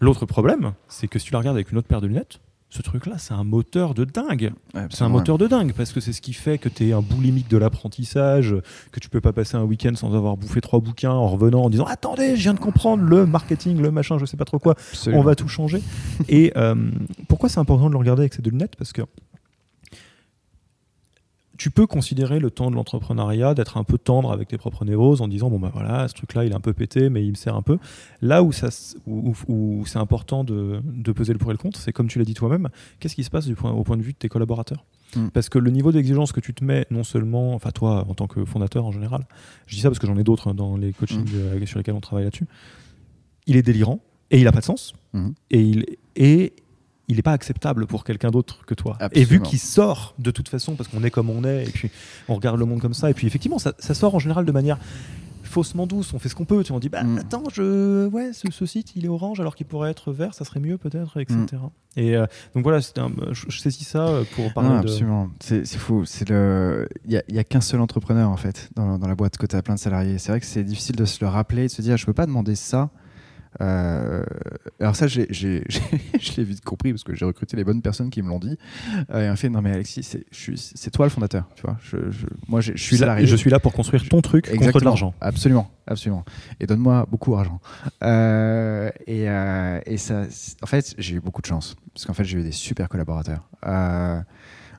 L'autre problème, c'est que si tu la regardes avec une autre paire de lunettes, ce truc-là, c'est un moteur de dingue. c'est un moteur de dingue parce que c'est ce qui fait que tu es un boulimique de l'apprentissage, que tu peux pas passer un week-end sans avoir bouffé trois bouquins en revenant en disant Attendez, je viens de comprendre le marketing, le machin, je sais pas trop quoi, on va tout changer. Et euh, pourquoi c'est important de le regarder avec ces deux lunettes? Parce que tu peux considérer le temps de l'entrepreneuriat d'être un peu tendre avec tes propres névroses en disant bon ben voilà ce truc là il est un peu pété mais il me sert un peu là où, ça, où, c'est important de, peser le pour et le contre c'est comme tu l'as dit toi-même qu'est-ce qui se passe du point, au point de vue de tes collaborateurs hmm. parce que le niveau d'exigence que tu te mets non seulement enfin toi en tant que fondateur en général je dis ça parce que j'en ai d'autres dans les coachings hmm. euh, sur lesquels on travaille là-dessus il est délirant et il a pas de sens hmm. et il et il n'est pas acceptable pour quelqu'un d'autre que toi. Et vu qu'il sort de toute façon, parce qu'on est comme on est, et puis on regarde le monde comme ça, et puis effectivement, ça, sort en général de manière faussement douce, on fait ce qu'on peut, tu on dit bah mm. attends, je ouais, ce, site il est orange alors qu'il pourrait être vert, ça serait mieux peut-être, etc. Mm. Et euh, donc voilà, un, je, saisis ça euh, pour parler non, absolument. C'est fou, c'est le, il y a, qu'un seul entrepreneur en fait dans, dans la boîte côté à plein de salariés. C'est vrai que c'est difficile de se le rappeler, de se dire je peux pas demander ça euh, alors ça, j'ai, je l'ai vite compris parce que j'ai recruté les bonnes personnes qui me l'ont dit. Euh, et on fait non mais Alexis, c'est, c'est toi le fondateur, tu vois. Je, moi, je suis là. Je suis là pour construire ton truc Exactement, contre de l'argent. Absolument, absolument. Et donne-moi beaucoup d'argent. Euh, et, et, ça, en fait, j'ai eu beaucoup de chance parce qu'en fait, j'ai eu des super collaborateurs.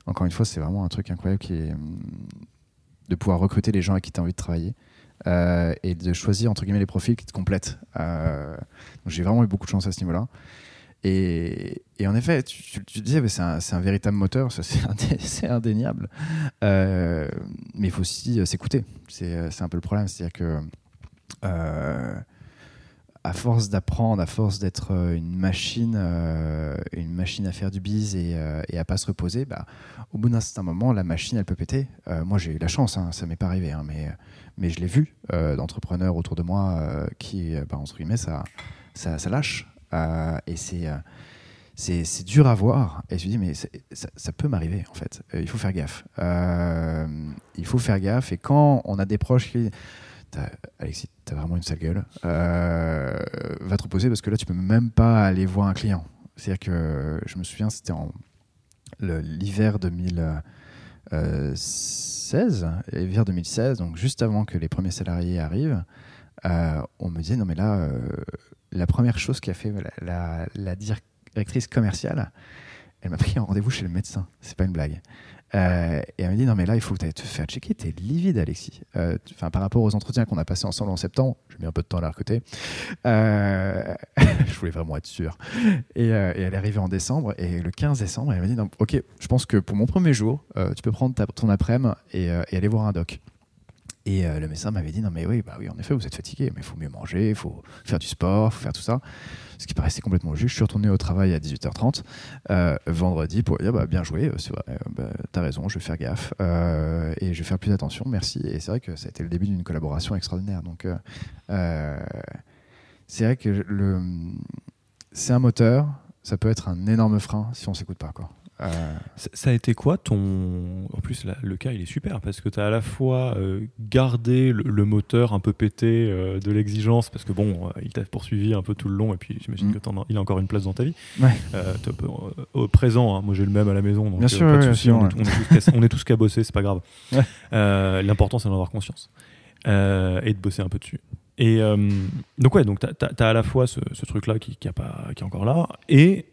encore une fois, c'est vraiment un truc incroyable qui est hum, de pouvoir recruter les gens avec qui tu as envie de travailler. Euh, et de choisir entre guillemets les profils qui te complètent. Euh, j'ai vraiment eu beaucoup de chance à ce niveau-là. Et, en effet, tu, tu, disais, c'est un, véritable moteur, c'est indéniable. Euh, mais il faut aussi s'écouter. C'est un peu le problème. C'est-à-dire que à force d'apprendre, à force d'être une machine, une machine à faire du bise et, et à pas se reposer, bah, au bout d'un certain moment, la machine, elle peut péter. moi, j'ai eu la chance, hein, ça m'est pas arrivé, hein, mais mais je l'ai vu euh, d'entrepreneurs autour de moi euh, qui, euh, bah, entre guillemets, ça, ça, lâche. et c'est c'est dur à voir. Et je me dis, mais ça, ça, peut m'arriver, en fait. il faut faire gaffe. il faut faire gaffe. Et quand on a des proches qui. Alexis, t'as vraiment une sale gueule. va te reposer parce que là, tu peux même pas aller voir un client. C'est-à-dire que je me souviens, c'était en l'hiver 2000. 2016, vers 2016, donc juste avant que les premiers salariés arrivent, euh, on me disait non mais là, euh, la première chose qu'a fait la, directrice commerciale, elle m'a pris un rendez-vous chez le médecin. C'est pas une blague. Euh, et elle m'a dit non mais là il faut que tu te faire checker, t'es livide Alexis. Enfin par rapport aux entretiens qu'on a passés ensemble en septembre, j'ai mis un peu de temps à la recruter. je voulais vraiment être sûr. Et, elle est arrivée en décembre et le 15 décembre elle m'a dit non, ok je pense que pour mon premier jour tu peux prendre ton après-midi et aller voir un doc. Et euh, le médecin m'avait dit non mais oui bah oui en effet vous êtes fatigué mais il faut mieux manger, il faut faire du sport, faut faire tout ça. Ce qui paraissait complètement juste. Je suis retourné au travail à 18h30 euh, vendredi pour dire bah, bien joué, euh, c'est vrai, bah, t'as raison, je vais faire gaffe et je vais faire plus attention, merci. Et c'est vrai que ça a été le début d'une collaboration extraordinaire. Donc c'est vrai que c'est un moteur, ça peut être un énorme frein si on s'écoute pas quoi. Euh, ça a été quoi ton. En plus, le cas, il est super parce que tu as à la fois euh, gardé le, moteur un peu pété euh, de l'exigence parce que bon, il t'a poursuivi un peu tout le long et puis j'imagine mm. qu'il a encore une place dans ta vie. au présent, hein, moi j'ai le même à la maison, donc bien sûr, on, est tous, qu'à bosser, c'est pas grave. L'important, c'est d'en avoir conscience et de bosser un peu dessus. Et donc, ouais, donc tu as, à la fois ce, truc-là qui, qui, pas, qui est encore là et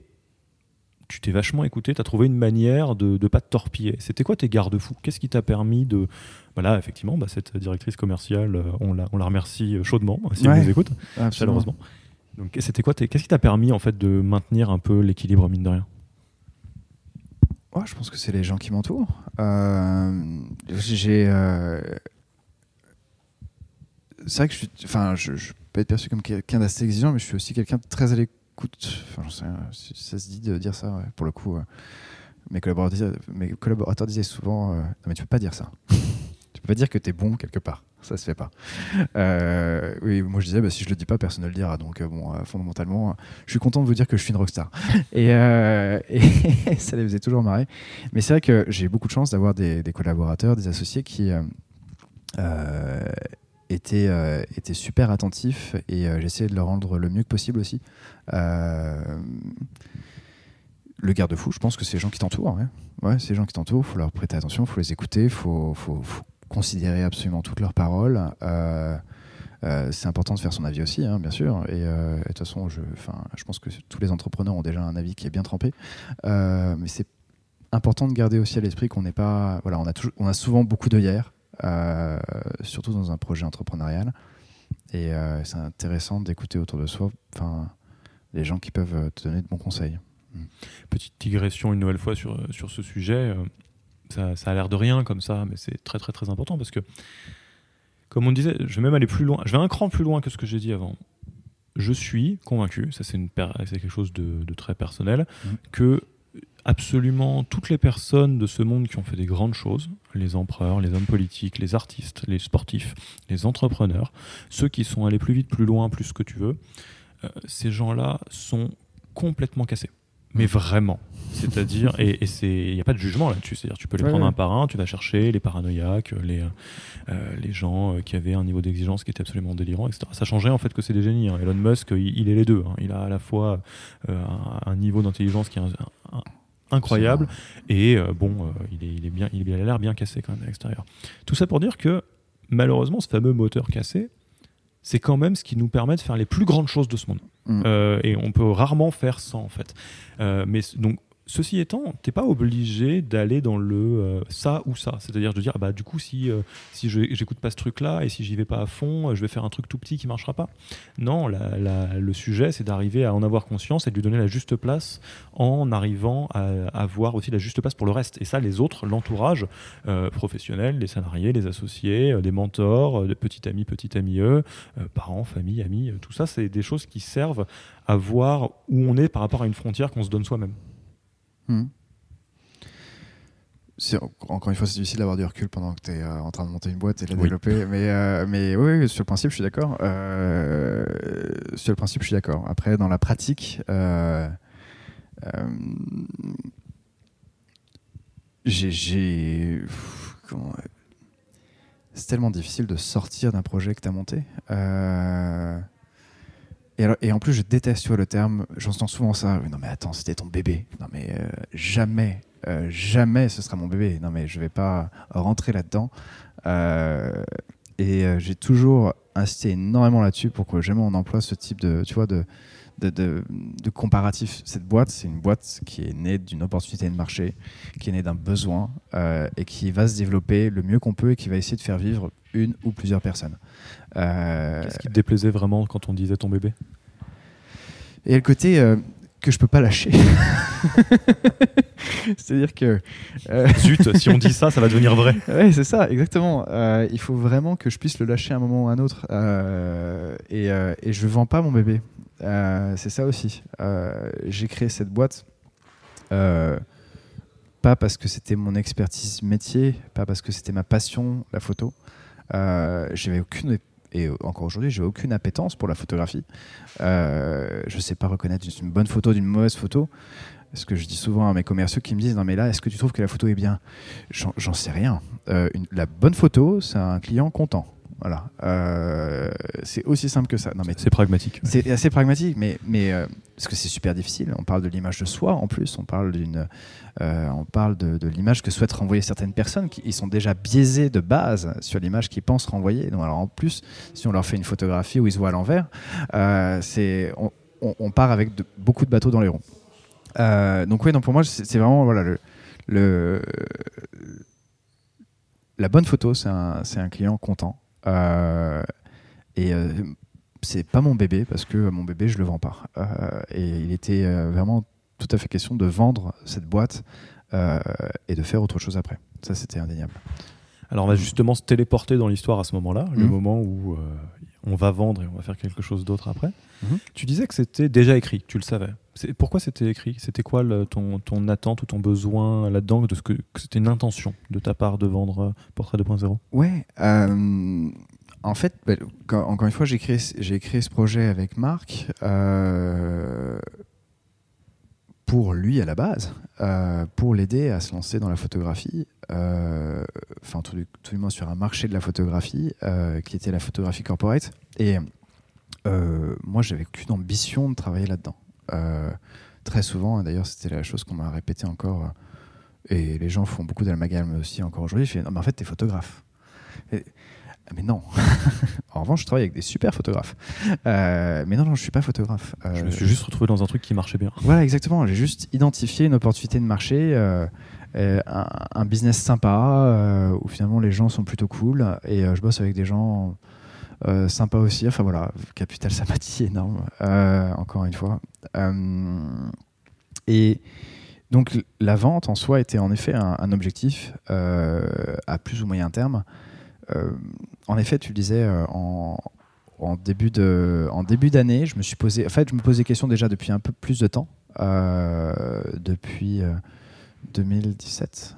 tu t'es vachement écouté, tu as trouvé une manière de ne pas te torpiller. C'était quoi tes garde-fous? Qu'est-ce qui t'a permis de. Voilà, effectivement, bah, cette directrice commerciale, euh, on la, on la remercie euh, chaudement, si elle nous écoute, chaleureusement. Donc, c'était quoi Qu'est-ce qui t'a permis en fait de maintenir un peu l'équilibre, mine de rien? Je pense que c'est les gens qui m'entourent. Euh, j'ai. C'est vrai que je, suis, enfin, je, je, peux être perçu comme quelqu'un d'assez exigeant, mais je suis aussi quelqu'un de très à l'écoute écoute, enfin, ça se dit de dire ça, pour le coup. Euh, mes, collaborateurs, mes collaborateurs disaient souvent euh, Non, mais tu peux pas dire ça. tu peux pas dire que tu es bon quelque part. ça se fait pas. Euh, oui, moi je disais, bah, si je le dis pas, personne ne le dira. Donc bon, fondamentalement, je suis content de vous dire que je suis une rockstar. et, et ça les faisait toujours marrer. Mais c'est vrai que j'ai beaucoup de chance d'avoir des, des, collaborateurs, des associés qui étaient, étaient super attentifs et j'essayais de leur rendre le mieux que possible aussi. le garde-fou, je pense que c'est les gens qui t'entourent. Ouais. Ouais, ces gens qui t'entourent, il faut leur prêter attention, il faut les écouter, il faut, considérer absolument toutes leurs paroles. Euh, euh, c'est important de faire son avis aussi, hein, bien sûr. Euh, et de toute façon, je, pense que tous les entrepreneurs ont déjà un avis qui est bien trempé. mais c'est important de garder aussi à l'esprit qu'on n'est pas. Voilà, on a, a souvent beaucoup d'œillères, surtout dans un projet entrepreneurial. Et c'est intéressant d'écouter autour de soi les gens qui peuvent te donner de bons conseils. Petite digression une nouvelle fois sur, sur ce sujet. Ça, ça a l'air de rien comme ça, mais c'est très très très important parce que, comme on disait, je vais même aller plus loin. Je vais un cran plus loin que ce que j'ai dit avant. Je suis convaincu, ça c'est quelque chose de, de très personnel, mmh. que absolument toutes les personnes de ce monde qui ont fait des grandes choses, les empereurs, les hommes politiques, les artistes, les sportifs, les entrepreneurs, ceux qui sont allés plus vite, plus loin, plus ce que tu veux, euh, ces gens-là sont complètement cassés mais vraiment. C'est-à-dire, et il n'y a pas de jugement là-dessus. C'est-à-dire, tu peux les prendre un par un, tu vas chercher les paranoïaques, les, euh, les gens euh, qui avaient un niveau d'exigence qui était absolument délirant, etc. Ça changeait en fait que c'est des génies. Hein. Elon Musk, il, est les deux. Hein. Il a à la fois euh, un, niveau d'intelligence qui est incroyable et bon, il, est, il, est bien, il a l'air bien cassé quand même à l'extérieur. Tout ça pour dire que malheureusement, ce fameux moteur cassé, c'est quand même ce qui nous permet de faire les plus grandes choses de ce monde. Mm. Euh, et on peut rarement faire sans, en fait. Euh, mais donc, Ceci étant, t'es pas obligé d'aller dans le euh, ça ou ça. C'est-à-dire de dire, bah, du coup, si, si je j'écoute pas ce truc-là et si j'y vais pas à fond, je vais faire un truc tout petit qui marchera pas. Non, le sujet, c'est d'arriver à en avoir conscience et de lui donner la juste place en arrivant à avoir aussi la juste place pour le reste. Et ça, les autres, l'entourage professionnel, les salariés, les associés, des mentors, des petits amis, petits amis, eux, parents, famille, amis, tout ça, c'est des choses qui servent à voir où on est par rapport à une frontière qu'on se donne soi-même. Hmm. Encore une fois, c'est difficile d'avoir du recul pendant que tu es euh, en train de monter une boîte et de la développer. Mais, euh, mais oui, sur le principe, je suis d'accord. Euh, sur le principe, je suis d'accord. Après, dans la pratique, j'ai. C'est tellement difficile de sortir d'un projet que tu as monté. Et, en plus, je déteste le terme, j'entends souvent ça. Non, mais attends, c'était ton bébé. Non, mais euh, jamais, euh, jamais ce sera mon bébé. Non, mais je vais pas rentrer là-dedans. Euh, et j'ai toujours insisté énormément là-dessus pour que jamais on emploie ce type de, tu vois, de, de, de, comparatif. Cette boîte, c'est une boîte qui est née d'une opportunité de marché, qui est née d'un besoin et qui va se développer le mieux qu'on peut et qui va essayer de faire vivre une ou plusieurs personnes. Euh, Qu'est-ce qui te déplaisait vraiment quand on disait ton bébé? Et le côté euh, que je peux pas lâcher. C'est-à-dire que. Euh, Zut, si on dit ça, ça va devenir vrai. Oui, c'est ça, exactement. il faut vraiment que je puisse le lâcher à un moment ou à un autre. et, et je vends pas mon bébé. c'est ça aussi. J'ai créé cette boîte pas parce que c'était mon expertise métier, pas parce que c'était ma passion, la photo. Euh, aucune et encore aujourd'hui, j'ai aucune appétence pour la photographie. Euh, je ne sais pas reconnaître une bonne photo d'une mauvaise photo. Ce que je dis souvent à mes commerciaux qui me disent Non, mais là, est-ce que tu trouves que la photo est bien? J'en sais rien. Euh, la bonne photo, c'est un client content. Voilà. Euh, c'est aussi simple que ça. Non, mais c'est pragmatique. C'est assez pragmatique, mais, mais euh, parce que c'est super difficile. On parle de l'image de soi en plus. On parle d'une, euh, on parle de, l'image que souhaitent renvoyer certaines personnes qui ils sont déjà biaisés de base sur l'image qu'ils pensent renvoyer. Donc alors en plus, si on leur fait une photographie où ils se voient à l'envers, c'est on, part avec beaucoup de bateaux dans les ronds. donc oui, donc pour moi, c'est vraiment voilà le, le la bonne photo, c'est un, un, client content. Euh, et euh, c'est pas mon bébé parce que mon bébé je le vends pas. Euh, et il était vraiment tout à fait question de vendre cette boîte et de faire autre chose après. Ça c'était indéniable. Alors on va justement se téléporter dans l'histoire à ce moment-là, le mhm. moment où on va vendre et on va faire quelque chose d'autre après. Mhm. Tu disais que c'était déjà écrit, tu le savais. Pourquoi c'était écrit? C'était quoi ton, ton, attente ou ton besoin là-dedans de ce que, c'était une intention de ta part de vendre Portrait 2.0 Ouais. en fait, bah, encore une fois, j'ai créé, créé ce projet avec Marc pour lui à la base, pour l'aider à se lancer dans la photographie, enfin tout, tout, du moins sur un marché de la photographie qui était la photographie corporate. Et euh, moi, j'avais qu'une ambition de travailler là-dedans. Euh, très souvent, d'ailleurs, c'était la chose qu'on m'a répété encore, euh, et les gens font beaucoup d'amalgame aussi encore aujourd'hui. Je fais, non, mais en fait, t'es photographe. Ah, mais non. en revanche, je travaille avec des super photographes. mais non, non, je suis pas photographe. je me suis juste retrouvé dans un truc qui marchait bien. Voilà, exactement. J'ai juste identifié une opportunité de marché, un, un, business sympa, où finalement les gens sont plutôt cool. Et je bosse avec des gens euh, sympa aussi. Enfin voilà, Capital Samati énorme, euh, encore une fois. Euh, et donc la vente en soi était en effet un, objectif à plus ou moyen terme. en effet, tu le disais en, en début de en début d'année, je me suis posé. En fait, je me posais des questions déjà depuis un peu plus de temps, depuis 2017.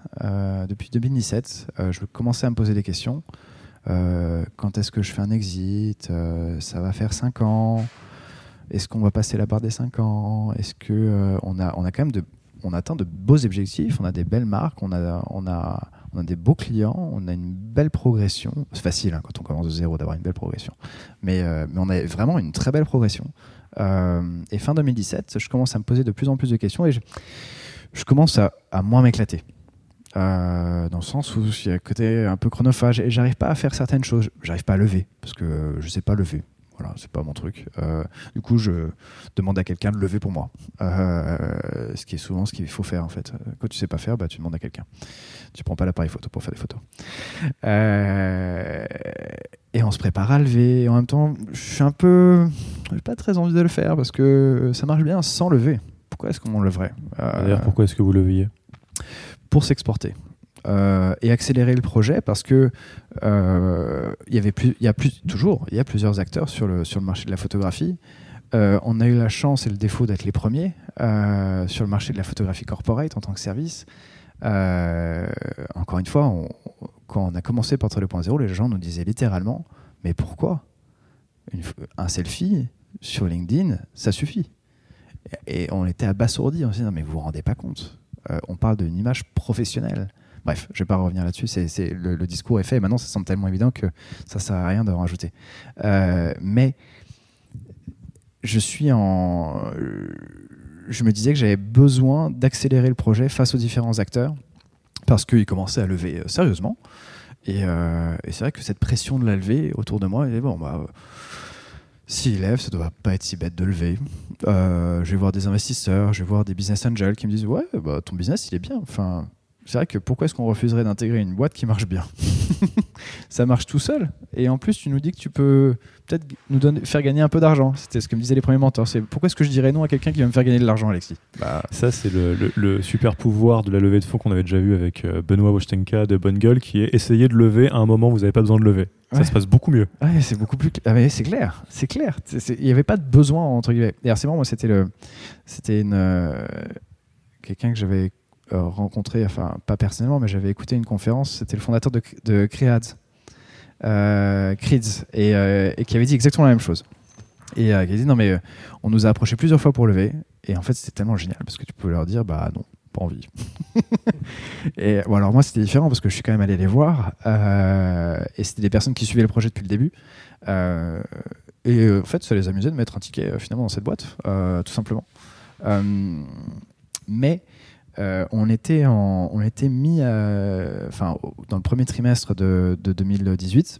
depuis 2017, je commençais à me poser des questions. Euh, quand est-ce que je fais un exit? Euh, Ça va faire 5 ans. Est-ce qu'on va passer la barre des 5 ans? Est-ce que euh, on a, on a quand même on atteint de beaux objectifs On a des belles marques, on a, on a, on a des beaux clients, on a une belle progression. C'est facile hein, quand on commence de zéro d'avoir une belle progression, mais, on a vraiment une très belle progression. et fin 2017, je commence à me poser de plus en plus de questions et je, commence à moins m'éclater. Euh, dans le sens où il y a un côté un peu chronophage et j'arrive pas à faire certaines choses. J'arrive pas à lever parce que je sais pas lever. Voilà, c'est pas mon truc. Euh, du coup, je demande à quelqu'un de lever pour moi. Euh, ce qui est souvent ce qu'il faut faire en fait. Quand tu sais pas faire, bah, tu demandes à quelqu'un. Tu prends pas l'appareil photo pour faire des photos. et on se prépare à lever. En même temps, je suis un peu. J'ai pas très envie de le faire parce que ça marche bien sans lever. Pourquoi est-ce qu'on leverait? D'ailleurs, pourquoi est-ce que vous leviez pour s'exporter. Euh, et accélérer le projet parce que euh, y avait plus, y a plus, toujours, il y a plusieurs acteurs sur le, sur le marché de la photographie. Euh, on a eu la chance et le défaut d'être les premiers sur le marché de la photographie corporate en tant que service. encore une fois, quand on a commencé Portrait 2.0, les gens nous disaient littéralement Mais pourquoi? Un selfie sur LinkedIn, ça suffit. Et on était abasourdis. On se disait mais vous vous rendez pas compte euh, on parle d'une image professionnelle. Bref, je ne vais pas revenir là-dessus. Le, discours est fait. Maintenant, ça semble tellement évident que ça ne sert à rien de rajouter. Euh, mais je me disais que j'avais besoin d'accélérer le projet face aux différents acteurs parce qu'ils commençaient à lever euh, sérieusement. Et, c'est vrai que cette pression de la lever autour de moi, bon, bah, s'il lève, ça doit pas être si bête de lever. Euh, je vais voir des investisseurs, je vais voir des business angels qui me disent ouais, bah, ton business il est bien. C'est vrai que pourquoi est-ce qu'on refuserait d'intégrer une boîte qui marche bien Ça marche tout seul. Et en plus, tu nous dis que tu peux peut-être nous donner, faire gagner un peu d'argent. C'était ce que me disaient les premiers mentors. C'est pourquoi est-ce que je dirais non à quelqu'un qui va me faire gagner de l'argent, Alexis? Bah, Ça, c'est le, super pouvoir de la levée de fonds qu'on avait déjà vu avec euh, Benoît Wostenka de Bonne Gueule, qui est essayer de lever à un moment où vous n'avez pas besoin de lever. Ça se passe beaucoup mieux. Ouais, c'est beaucoup plus. Ah, mais c'est clair, c'est clair. Il n'y avait pas de besoin entre guillemets. D'ailleurs, c'est bon, moi, c'était le, c'était une euh, quelqu'un que j'avais rencontré, enfin pas personnellement, mais j'avais écouté une conférence, c'était le fondateur de, de Creads, euh, euh, et, qui avait dit exactement la même chose. Et qui a dit non mais on nous a approché plusieurs fois pour lever, et en fait c'était tellement génial parce que tu peux leur dire bah non, pas envie. et bon alors moi c'était différent parce que je suis quand même allé les voir, et c'était des personnes qui suivaient le projet depuis le début. et en fait, ça les amusait de mettre un ticket finalement dans cette boîte, tout simplement. mais euh, on, était mis enfin, dans le premier trimestre de, 2018.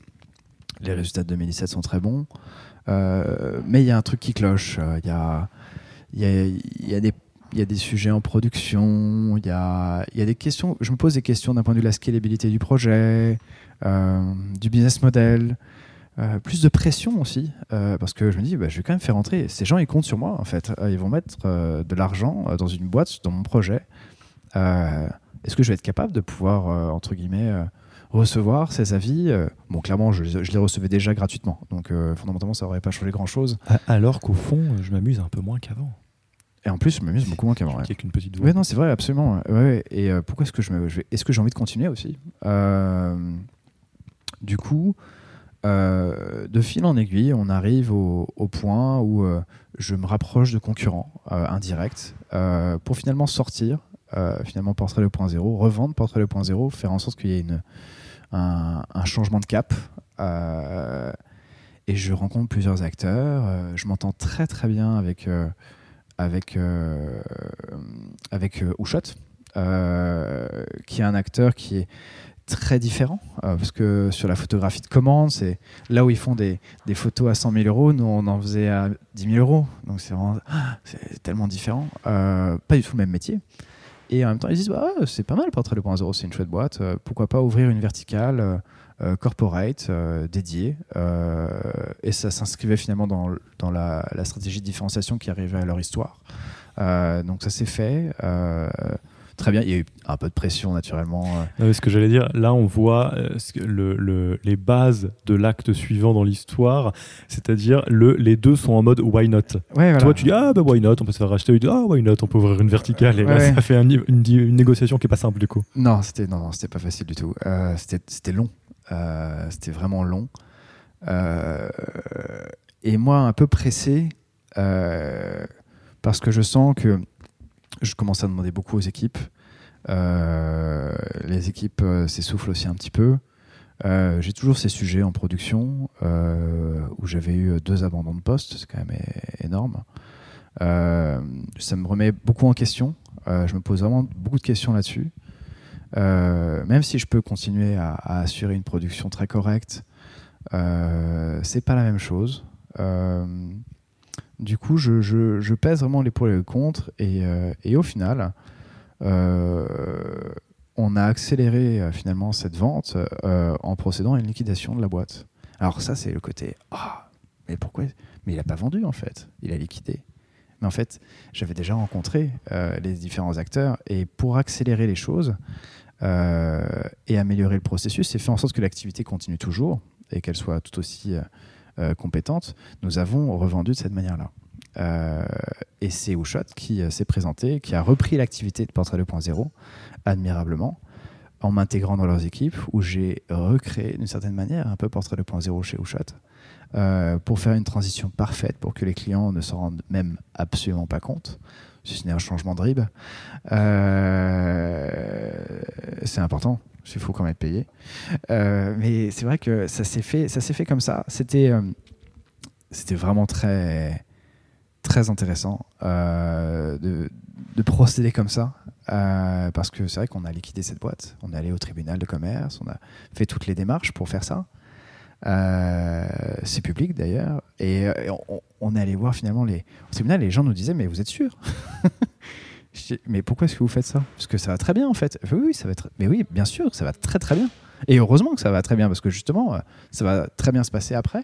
Les résultats de 2017 sont très bons. Euh, mais il y a un truc qui cloche. Il y a, des, sujets en production. Il y a, des questions. Je me pose des questions d'un point de vue de la scalabilité du projet, euh, du business model. plus de pression aussi, parce que je me dis, bah, je vais quand même faire entrer. Ces gens, ils comptent sur moi, en fait. ils vont mettre de l'argent dans une boîte, dans mon projet. Euh, est-ce que je vais être capable de pouvoir, euh, entre guillemets, euh, recevoir ces avis? Bon, clairement, je, les recevais déjà gratuitement. Donc, fondamentalement, ça n'aurait pas changé grand-chose. Alors qu'au fond, je m'amuse un peu moins qu'avant. Et en plus, je m'amuse beaucoup moins qu'avant. Avec une petite voix. Ouais, non, c'est vrai, absolument. Ouais. Et euh, pourquoi est-ce que je me, je vais- est-ce que j'ai envie de continuer aussi? Euh, Du coup, de fil en aiguille, on arrive au, au point où je me rapproche de concurrents indirects pour finalement sortir, euh, finalement Portrait 2.0, revendre Portrait 2.0, faire en sorte qu'il y ait un, changement de cap. Euh, et je rencontre plusieurs acteurs. euh, je m'entends très très bien avec avec avec qui est un acteur qui est très différent parce que sur la photographie de commande, c'est là où ils font des, photos à 100 000 euros, nous on en faisait à 10 000 euros, donc c'est vraiment ah, c'est tellement différent, pas du tout le même métier. Et en même temps, ils disent bah, c'est pas mal Portrait 2.0, c'est une chouette boîte, euh, pourquoi pas ouvrir une verticale euh, euh, corporate dédiée et ça s'inscrivait finalement dans, dans la, la stratégie de différenciation qui arrivait à leur histoire. Donc ça s'est fait. Très bien. Il y a eu un peu de pression naturellement. euh. Non, ce que j'allais dire, là on voit euh, le- le- les bases de l'acte suivant dans l'histoire, c'est-à-dire le, les deux sont en mode why not. Ouais, voilà. Toi tu dis ah bah why not, on peut se faire racheter, il dit ah why not, on peut ouvrir une verticale et là Ouais. ça fait un une, négociation qui est pas simple du coup. Non, c'était non, non, c'était pas facile du tout. Euh, c'était long. Euh, c'était vraiment long. Euh, et moi, un peu pressé, parce que je sens que je commence à demander beaucoup aux équipes. Euh, les équipes euh, s'essoufflent aussi un petit peu. Euh, J'ai toujours ces sujets en production où j'avais eu deux abandons de poste, c'est quand même énorme. Ça me remet beaucoup en question. Je me pose vraiment beaucoup de questions là-dessus. Même si je peux continuer à, à assurer une production très correcte, c'est pas la même chose. Du coup, je, pèse vraiment les pour et les contre, et, euh, au final, euh, on a accéléré euh, finalement cette vente en procédant à une liquidation de la boîte. Alors ça, c'est le côté ah, mais pourquoi Mais il a pas vendu en fait, il a liquidé. Mais en fait, j'avais déjà rencontré les différents acteurs, et pour accélérer les choses et améliorer le processus, et faire en sorte que l'activité continue toujours et qu'elle soit tout aussi euh, euh, compétente, nous avons revendu de cette manière-là. Euh, et c'est Oushot qui euh, s'est présenté, qui a repris l'activité de Portrait 2.0 admirablement en m'intégrant dans leurs équipes où j'ai recréé d'une certaine manière un peu Portrait 2.0 chez Oushot pour faire une transition parfaite pour que les clients ne s'en rendent même absolument pas compte si ce n'est un changement de RIB. Euh, c'est important, il faut quand même être payé. Euh, mais c'est vrai que ça s'est fait, ça s'est fait comme ça. C'était, euh, c'était vraiment très, très intéressant de, de procéder comme ça. parce que c'est vrai qu'on a liquidé cette boîte, on est allé au tribunal de commerce, on a fait toutes les démarches pour faire ça. C'est public d'ailleurs. Et, euh, on, on est allé voir finalement les. Au tribunal, les gens nous disaient Mais vous êtes sûr? Dis, Mais pourquoi est-ce que vous faites ça? Parce que ça va très bien en fait. Oui. Mais oui, bien sûr, ça va très très bien. Et heureusement que ça va très bien parce que justement, euh, ça va très bien se passer après.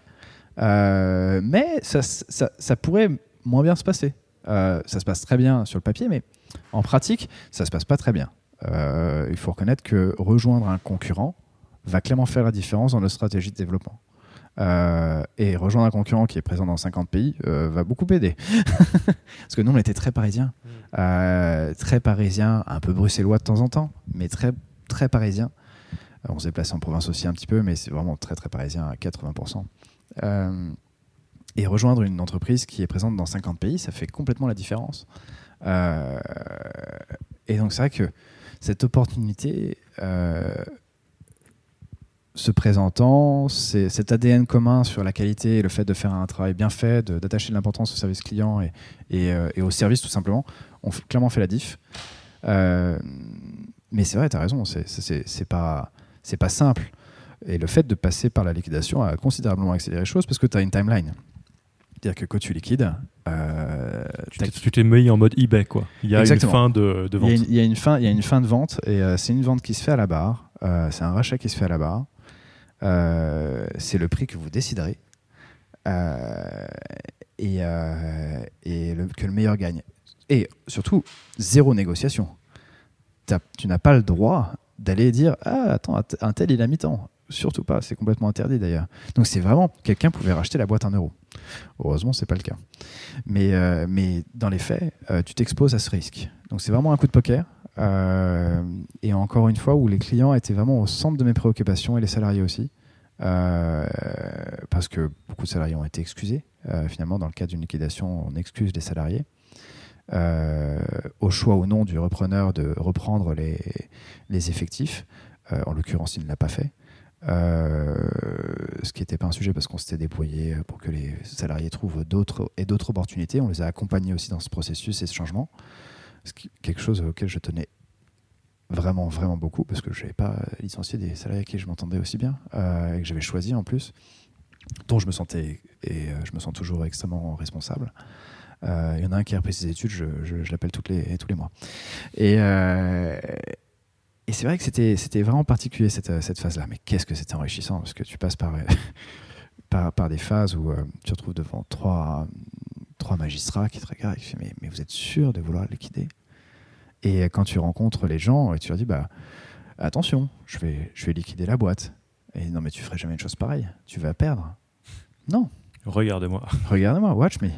Euh, mais ça, pourrait moins bien se passer. Ça se passe très bien sur le papier, mais en pratique, ça se passe pas très bien. Il faut reconnaître que rejoindre un concurrent va clairement faire la différence dans notre stratégie de développement. Euh, et rejoindre un concurrent qui est présent dans 50 pays euh, va beaucoup aider. Parce que nous, on était très parisiens. Euh, très parisiens, un peu bruxellois de temps en temps, mais très, très parisiens. On se déplace en province aussi un petit peu, mais c'est vraiment très, très parisien à 80%. Euh, et rejoindre une entreprise qui est présente dans 50 pays, ça fait complètement la différence. Et donc, c'est vrai que cette opportunité se présentant, cet ADN commun sur la qualité et le fait de faire un travail bien fait, d'attacher de l'importance au service client et, et, euh, et au service tout simplement, ont clairement fait la diff. Euh, mais c'est vrai, tu as raison, c'est- pas, pas simple. Et le fait de passer par la liquidation a considérablement accéléré les choses parce que tu as une timeline. C'est-à-dire que quand tu liquides, euh, Tu t'es- mis en mode eBay quoi. Il y a Exactement. une fin de, de il y, a vente. une, il y a une fin, il y a une fin de vente et euh, c'est une vente qui se fait à la barre. Euh, c'est un rachat qui se fait à la barre. Euh, c'est le prix que vous déciderez Euh, et, euh, que le meilleur gagne. Et surtout, zéro négociation. Tu n'as pas le droit d'aller dire ah attends un tel il a tant. Surtout pas, c'est complètement interdit d'ailleurs. Donc c'est vraiment quelqu'un pouvait racheter la boîte à un euro. Heureusement, c'est pas le cas. Mais, mais dans les faits, tu t'exposes à ce risque. Donc c'est vraiment un coup de poker. Euh, et encore une fois, où les clients étaient vraiment au centre de mes préoccupations et les salariés aussi. parce que beaucoup de salariés ont été excusés. finalement, dans le cadre d'une liquidation, on excuse les salariés. au choix ou non du repreneur de reprendre les, les effectifs. en l'occurrence, il ne l'a pas fait. Euh, ce qui n'était pas un sujet parce qu'on s'était déployé pour que les salariés trouvent d'autres et d'autres opportunités. On les a accompagnés aussi dans ce processus et ce changement. Ce quelque chose auquel je tenais vraiment, vraiment beaucoup parce que je n'avais pas licencié des salariés avec qui je m'entendais aussi bien euh, et que j'avais choisi en plus, dont je me sentais et euh, je me sens toujours extrêmement responsable. Il y en a un qui a repris ses études, je, l'appelle les, tous les mois. Et, c'est vrai que c'était, vraiment particulier cette, euh, phase-là. Mais qu'est-ce que c'était enrichissant parce que tu passes par, par, des phases où euh, tu te retrouves devant trois, trois magistrats qui te regardent et qui mais, mais vous êtes sûr de vouloir liquider Et quand tu rencontres les gens, et tu leur dis bah, attention, je vais, je vais liquider la boîte. Et non, mais tu ferais jamais une chose pareille. Tu vas perdre. Non. Regardez-moi. Regardez-moi, watch me.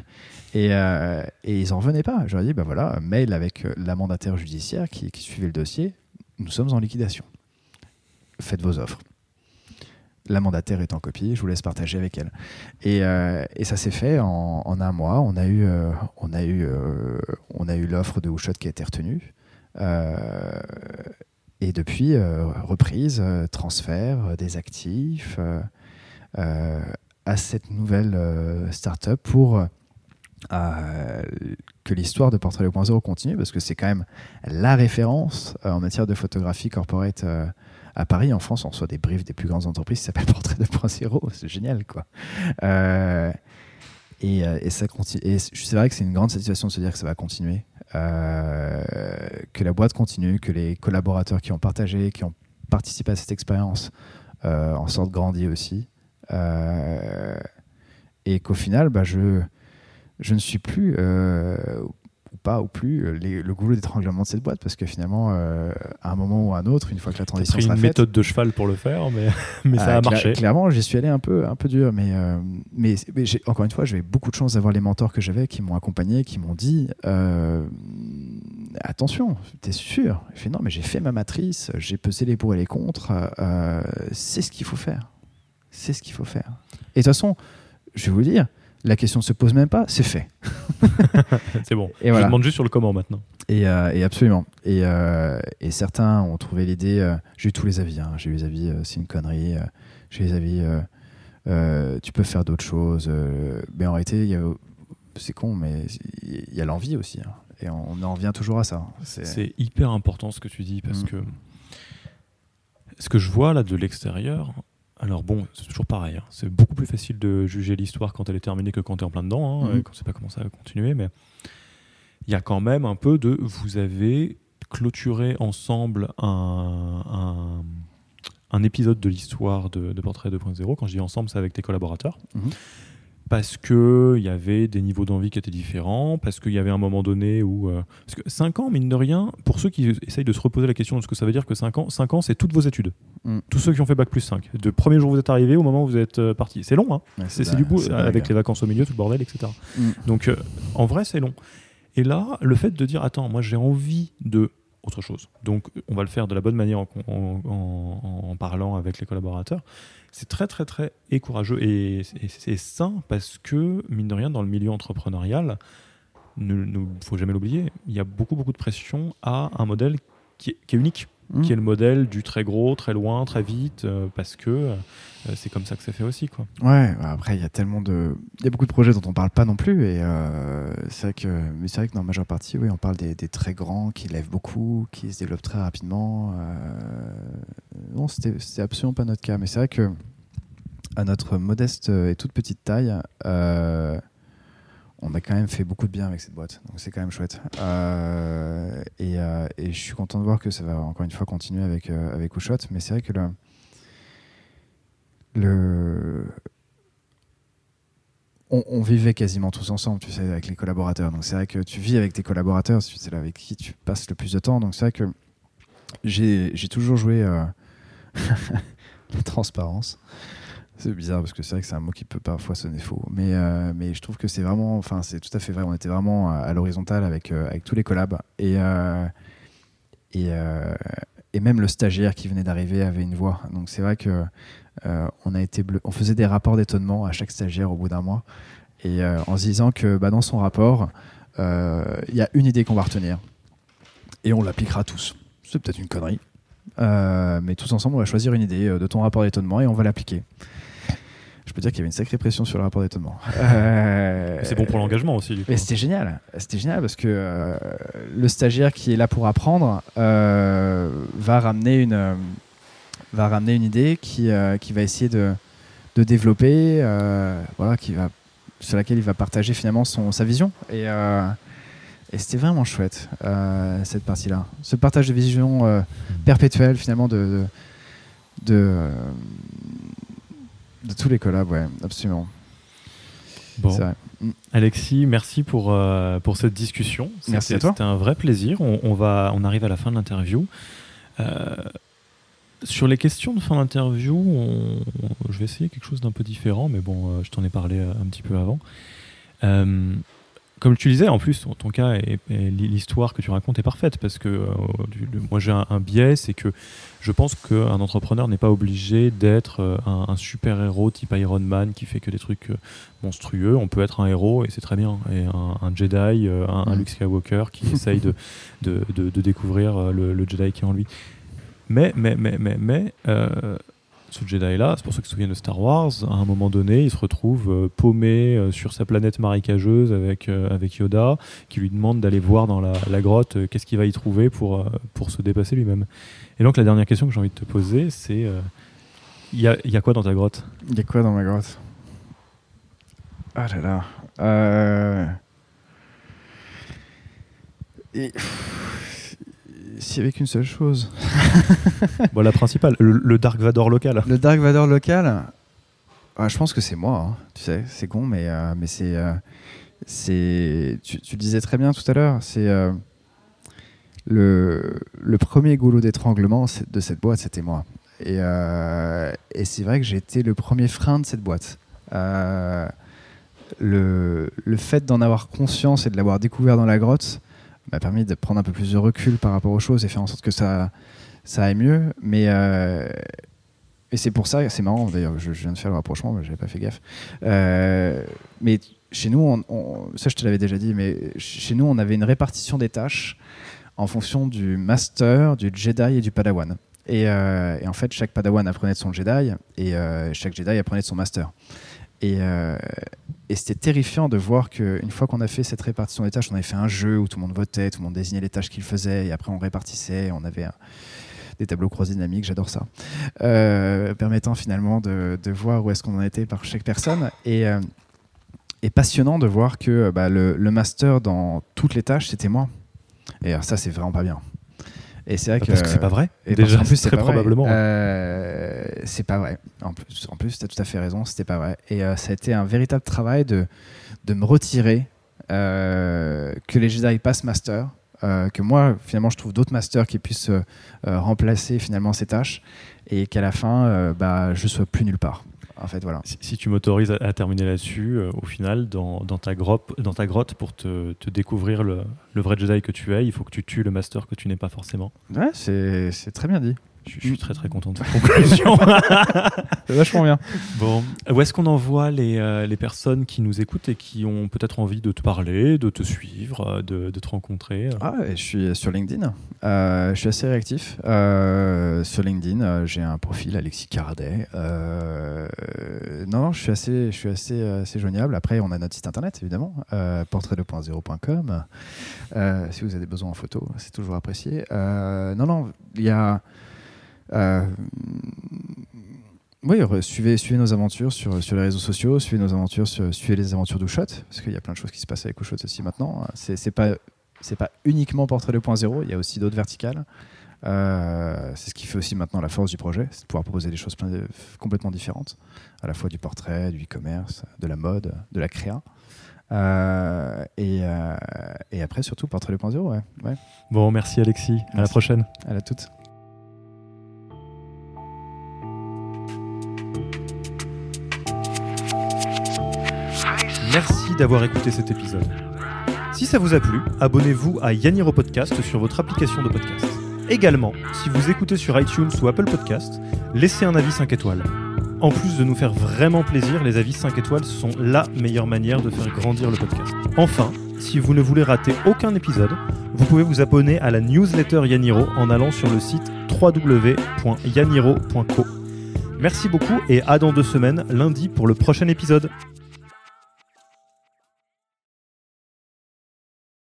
Et, euh, et ils n'en revenaient pas. Je leur ai dit, bah voilà, mail avec la mandataire judiciaire qui, qui suivait le dossier nous sommes en liquidation. Faites vos offres. La mandataire est en copie, je vous laisse partager avec elle. Et, euh, ça s'est fait en, un mois. On a eu, euh, euh, l'offre de Wooshot qui a été retenue. et depuis, reprise, transfert des actifs à cette nouvelle start-up pour que l'histoire de Portrait 2.0 continue, parce que c'est quand même la référence en matière de photographie corporate à Paris. En France, on reçoit des briefs des plus grandes entreprises qui s'appellent Portrait 2.0. C'est génial, quoi. Euh, et, et, ça continue. C'est vrai que c'est une grande satisfaction de se dire que ça va continuer, que la boîte continue, que les collaborateurs qui ont partagé, qui ont participé à cette expérience en sortent grandis aussi. et qu'au final, bah, je ne suis plus, euh, ou pas, ou plus, euh, le goulot d'étranglement de cette boîte, parce que finalement, euh, à un moment ou à un autre, une fois que la transition sera faite... une méthode de cheval pour le faire, mais, mais ça a marché. Clairement, j'y suis allé un peu, un peu dur, mais, mais, encore une fois, j'avais beaucoup de chance d'avoir les mentors que j'avais, qui m'ont accompagné, qui m'ont dit attention, t'es sûr? Je fais non, mais j'ai fait ma matrice, j'ai pesé les pour et les contre, c'est ce qu'il faut faire. C'est ce qu'il faut faire. Et de toute façon, je vais vous dire, la question ne se pose même pas, c'est fait. c'est bon. Et Je demande juste sur le comment maintenant. Et, euh, absolument. Euh, et, certains ont trouvé l'idée. Euh, j'ai eu tous les avis. Hein. J'ai eu les avis, c'est une connerie. j'ai eu les avis, tu peux faire d'autres choses. mais en réalité, c'est con, mais il y a l'envie aussi. Hein. Et on, en vient toujours à ça. C'est hyper important ce que tu dis parce mm. que ce que je vois là de l'extérieur, alors bon, c'est toujours pareil. Hein. C'est beaucoup plus facile de juger l'histoire quand elle est terminée que quand tu es en plein dedans, hein, quand on sait pas comment ça va continuer. Mais il y a quand même un peu de. Vous avez clôturé ensemble un, un, épisode de l'histoire de, de, Portrait 2.0. Quand je dis ensemble, c'est avec tes collaborateurs. Mhm parce qu'il y avait des niveaux d'envie qui étaient différents, parce qu'il y avait un moment donné où... Euh, parce que 5 ans, mine de rien, pour ceux qui essayent de se reposer la question de ce que ça veut dire que 5 ans, 5 ans, c'est toutes vos études. Mm. Tous ceux qui ont fait Bac plus 5. De premier jour où vous êtes arrivé au moment où vous êtes euh, parti. C'est long, hein C'est du bout, avec les vacances au milieu, tout le bordel, etc. Mm. Donc, euh, en vrai, c'est long. Et là, le fait de dire, attends, moi j'ai envie de autre chose. Donc, on va le faire de la bonne manière en, en parlant avec les collaborateurs c'est très très très courageux et, sain parce que mine de rien dans le milieu entrepreneurial il ne faut jamais l'oublier il y a beaucoup beaucoup de pression à un modèle qui est, unique mmh. qui est le modèle du très gros très loin très vite euh, parce que euh, c'est comme ça que c'est fait aussi quoi ouais bah, après il y a tellement de il y a beaucoup de projets dont on parle pas non plus et euh, c'est vrai que mais c'est vrai que dans la majeure partie oui on parle des, des, très grands qui lèvent beaucoup qui se développent très rapidement non c'était absolument pas notre cas mais c'est vrai que à notre modeste et toute petite taille, euh, on a quand même fait beaucoup de bien avec cette boîte. Donc c'est quand même chouette. Euh, euh, et, je suis content de voir que ça va encore une fois continuer avec, avec Ushot. Mais c'est vrai que le, le on, vivait quasiment tous ensemble, tu sais, avec les collaborateurs. Donc c'est vrai que tu vis avec tes collaborateurs, c'est avec qui tu passes le plus de temps. Donc c'est vrai que j'ai toujours joué la transparence. C'est bizarre parce que c'est vrai que c'est un mot qui peut parfois sonner faux. Mais, euh, je trouve que c'est vraiment, enfin, c'est tout à fait vrai. On était vraiment à, l'horizontale avec, euh, avec tous les collabs. Et, euh, et, même le stagiaire qui venait d'arriver avait une voix. Donc c'est vrai que on, faisait des rapports d'étonnement à chaque stagiaire au bout d'un mois. Et en se disant que bah, dans son rapport, il y a une idée qu'on va retenir. Et on l'appliquera tous. C'est peut-être une connerie. Mais tous ensemble, on va choisir une idée de ton rapport d'étonnement et on va l'appliquer. Je peux dire qu'il y avait une sacrée pression sur le rapport d'étonnement. Euh, C'est bon pour l'engagement aussi. Du coup. mais c'était génial. C'était génial parce que euh, le stagiaire qui est là pour apprendre euh, va ramener une va ramener une idée qui, euh, qui va essayer de, de développer, euh, voilà, qui va sur laquelle il va partager finalement son, sa vision. Et, euh, et c'était vraiment chouette euh, cette partie-là. Ce partage de vision euh, perpétuel finalement de de, de, euh, de tous les collabs, ouais, absolument. Bon. Vrai. Alexis, merci pour, euh, pour cette discussion. Merci à toi. C'était un vrai plaisir. On, on va, on arrive à la fin de l'interview. Euh, sur les questions de fin d'interview, on- on- je vais essayer quelque chose d'un peu différent, mais bon, euh, je t'en ai parlé un petit peu avant. Comme tu disais, en plus, ton, ton cas et, et l'histoire que tu racontes est parfaite parce que euh, du- moi j'ai un, un biais, c'est que je pense qu'un entrepreneur n'est pas obligé d'être euh, un, un super-héros type Iron Man qui fait que des trucs euh, monstrueux. On peut être un héros et c'est très bien. Et un, un Jedi, un, Mm. Luke Skywalker qui essaye de, de, de- de découvrir le, le Jedi qui est en lui. Mais, mais, mais, mais, mais ce Jedi-là, c'est pour ceux qui se souviennent de Star Wars, à un moment donné, il se retrouve euh, paumé euh, sur sa planète marécageuse avec, euh, avec Yoda, qui lui demande d'aller voir dans la, grotte qu'est-ce qu'il va y trouver pour, pour se dépasser lui-même. Et donc la dernière question que j'ai envie de te poser, c'est il y, y a quoi dans ta grotte? Il y a quoi dans ma grotte? Ah là là. S'il n'y avait qu'une seule chose. bon, La principale, le, le Dark Vador local. Le Dark Vador local, ah, je pense que c'est moi. hein. Tu sais, c'est con, mais, euh, mais c'est. euh, c'est tu, tu le disais très bien tout à l'heure, c'est. euh, le, le premier goulot d'étranglement de cette boîte, c'était moi. Et, euh, et c'est vrai que j'ai été le premier frein de cette boîte. Euh, le, le fait d'en avoir conscience et de l'avoir découvert dans la grotte m'a permis de prendre un peu plus de recul par rapport aux choses et faire en sorte que ça, ça aille mieux. Mais, euh, et c'est pour ça, c'est marrant d'ailleurs, je, viens de faire le rapprochement, mais j'avais pas fait gaffe. Euh, mais chez nous, ça je te l'avais déjà dit, mais chez nous, on avait une répartition des tâches en fonction du master, du Jedi et du Padawan. Et, euh, et en fait, chaque Padawan apprenait de son Jedi et chaque Jedi apprenait de son master. Et, et c'était terrifiant de voir qu'une fois qu'on a fait cette répartition des tâches, on avait fait un jeu où tout le monde votait, tout le monde désignait les tâches qu'il faisait, et après on répartissait, on avait des tableaux croisés dynamiques, j'adore ça, euh, permettant finalement de, voir où est-ce qu'on en était par chaque personne. Et, euh, passionnant de voir que bah, le, le master dans toutes les tâches, c'était moi. Et alors ça, c'est vraiment pas bien. Et c'est vrai que Parce que c'est pas vrai. et Déjà, qu'en plus, c'est très probablement. Euh, c'est pas vrai. En plus, en plus tu as tout à fait raison, c'était pas vrai. Et euh, ça a été un véritable travail de, de me retirer, euh, que les Jedi passent master, que moi, finalement, je trouve d'autres masters qui puissent remplacer finalement ces tâches, et qu'à la fin, bah, je sois plus nulle part. En fait, voilà. Si, si tu m'autorises à, à terminer là-dessus, euh, au final, dans, dans ta grotte, dans ta grotte pour te, te découvrir le, le vrai Jedi que tu es, il faut que tu tues le master que tu n'es pas forcément. Ouais, c'est c'est très bien dit. Je, je suis très très content de cette conclusion. C'est vachement bien. bon, où est-ce qu'on envoie les, euh, les personnes qui nous écoutent et qui ont peut-être envie de te parler, de te suivre, euh, de, de te rencontrer euh Ah, je suis sur LinkedIn. Euh, je suis assez réactif. Euh, sur LinkedIn, j'ai un profil Alexis Caradet. Euh, non, non, je suis assez, je suis assez, assez joignable. Après, on a notre site internet, évidemment, euh, portrait2.0.com. Euh, si vous avez des besoins en photo, c'est toujours apprécié. Euh, non, non, il y a. euh, oui, suivez, suivez nos aventures sur, sur les réseaux sociaux, suivez nos aventures, sur, suivez les aventures d'Oushot, parce qu'il y a plein de choses qui se passent avec Oushot aussi maintenant. C'est c'est pas c'est pas uniquement Portrait 2.0, il y a aussi d'autres verticales. Euh, c'est ce qui fait aussi maintenant la force du projet, c'est de pouvoir proposer des choses plein de- complètement différentes, à la fois du portrait, du e-commerce, de la mode, de la créa. Euh, et, euh, et après, surtout, Portrait 2.0, ouais. ouais. Bon, merci Alexis. À la prochaine. À la toute. D'avoir écouté cet épisode. Si ça vous a plu, abonnez-vous à Yaniro Podcast sur votre application de podcast. Également, si vous écoutez sur iTunes ou Apple Podcast, laissez un avis 5 étoiles. En plus de nous faire vraiment plaisir, les avis 5 étoiles sont la meilleure manière de faire grandir le podcast. Enfin, si vous ne voulez rater aucun épisode, vous pouvez vous abonner à la newsletter Yaniro en allant sur le site www.yaniro.co. Merci beaucoup et à dans deux semaines, lundi, pour le prochain épisode.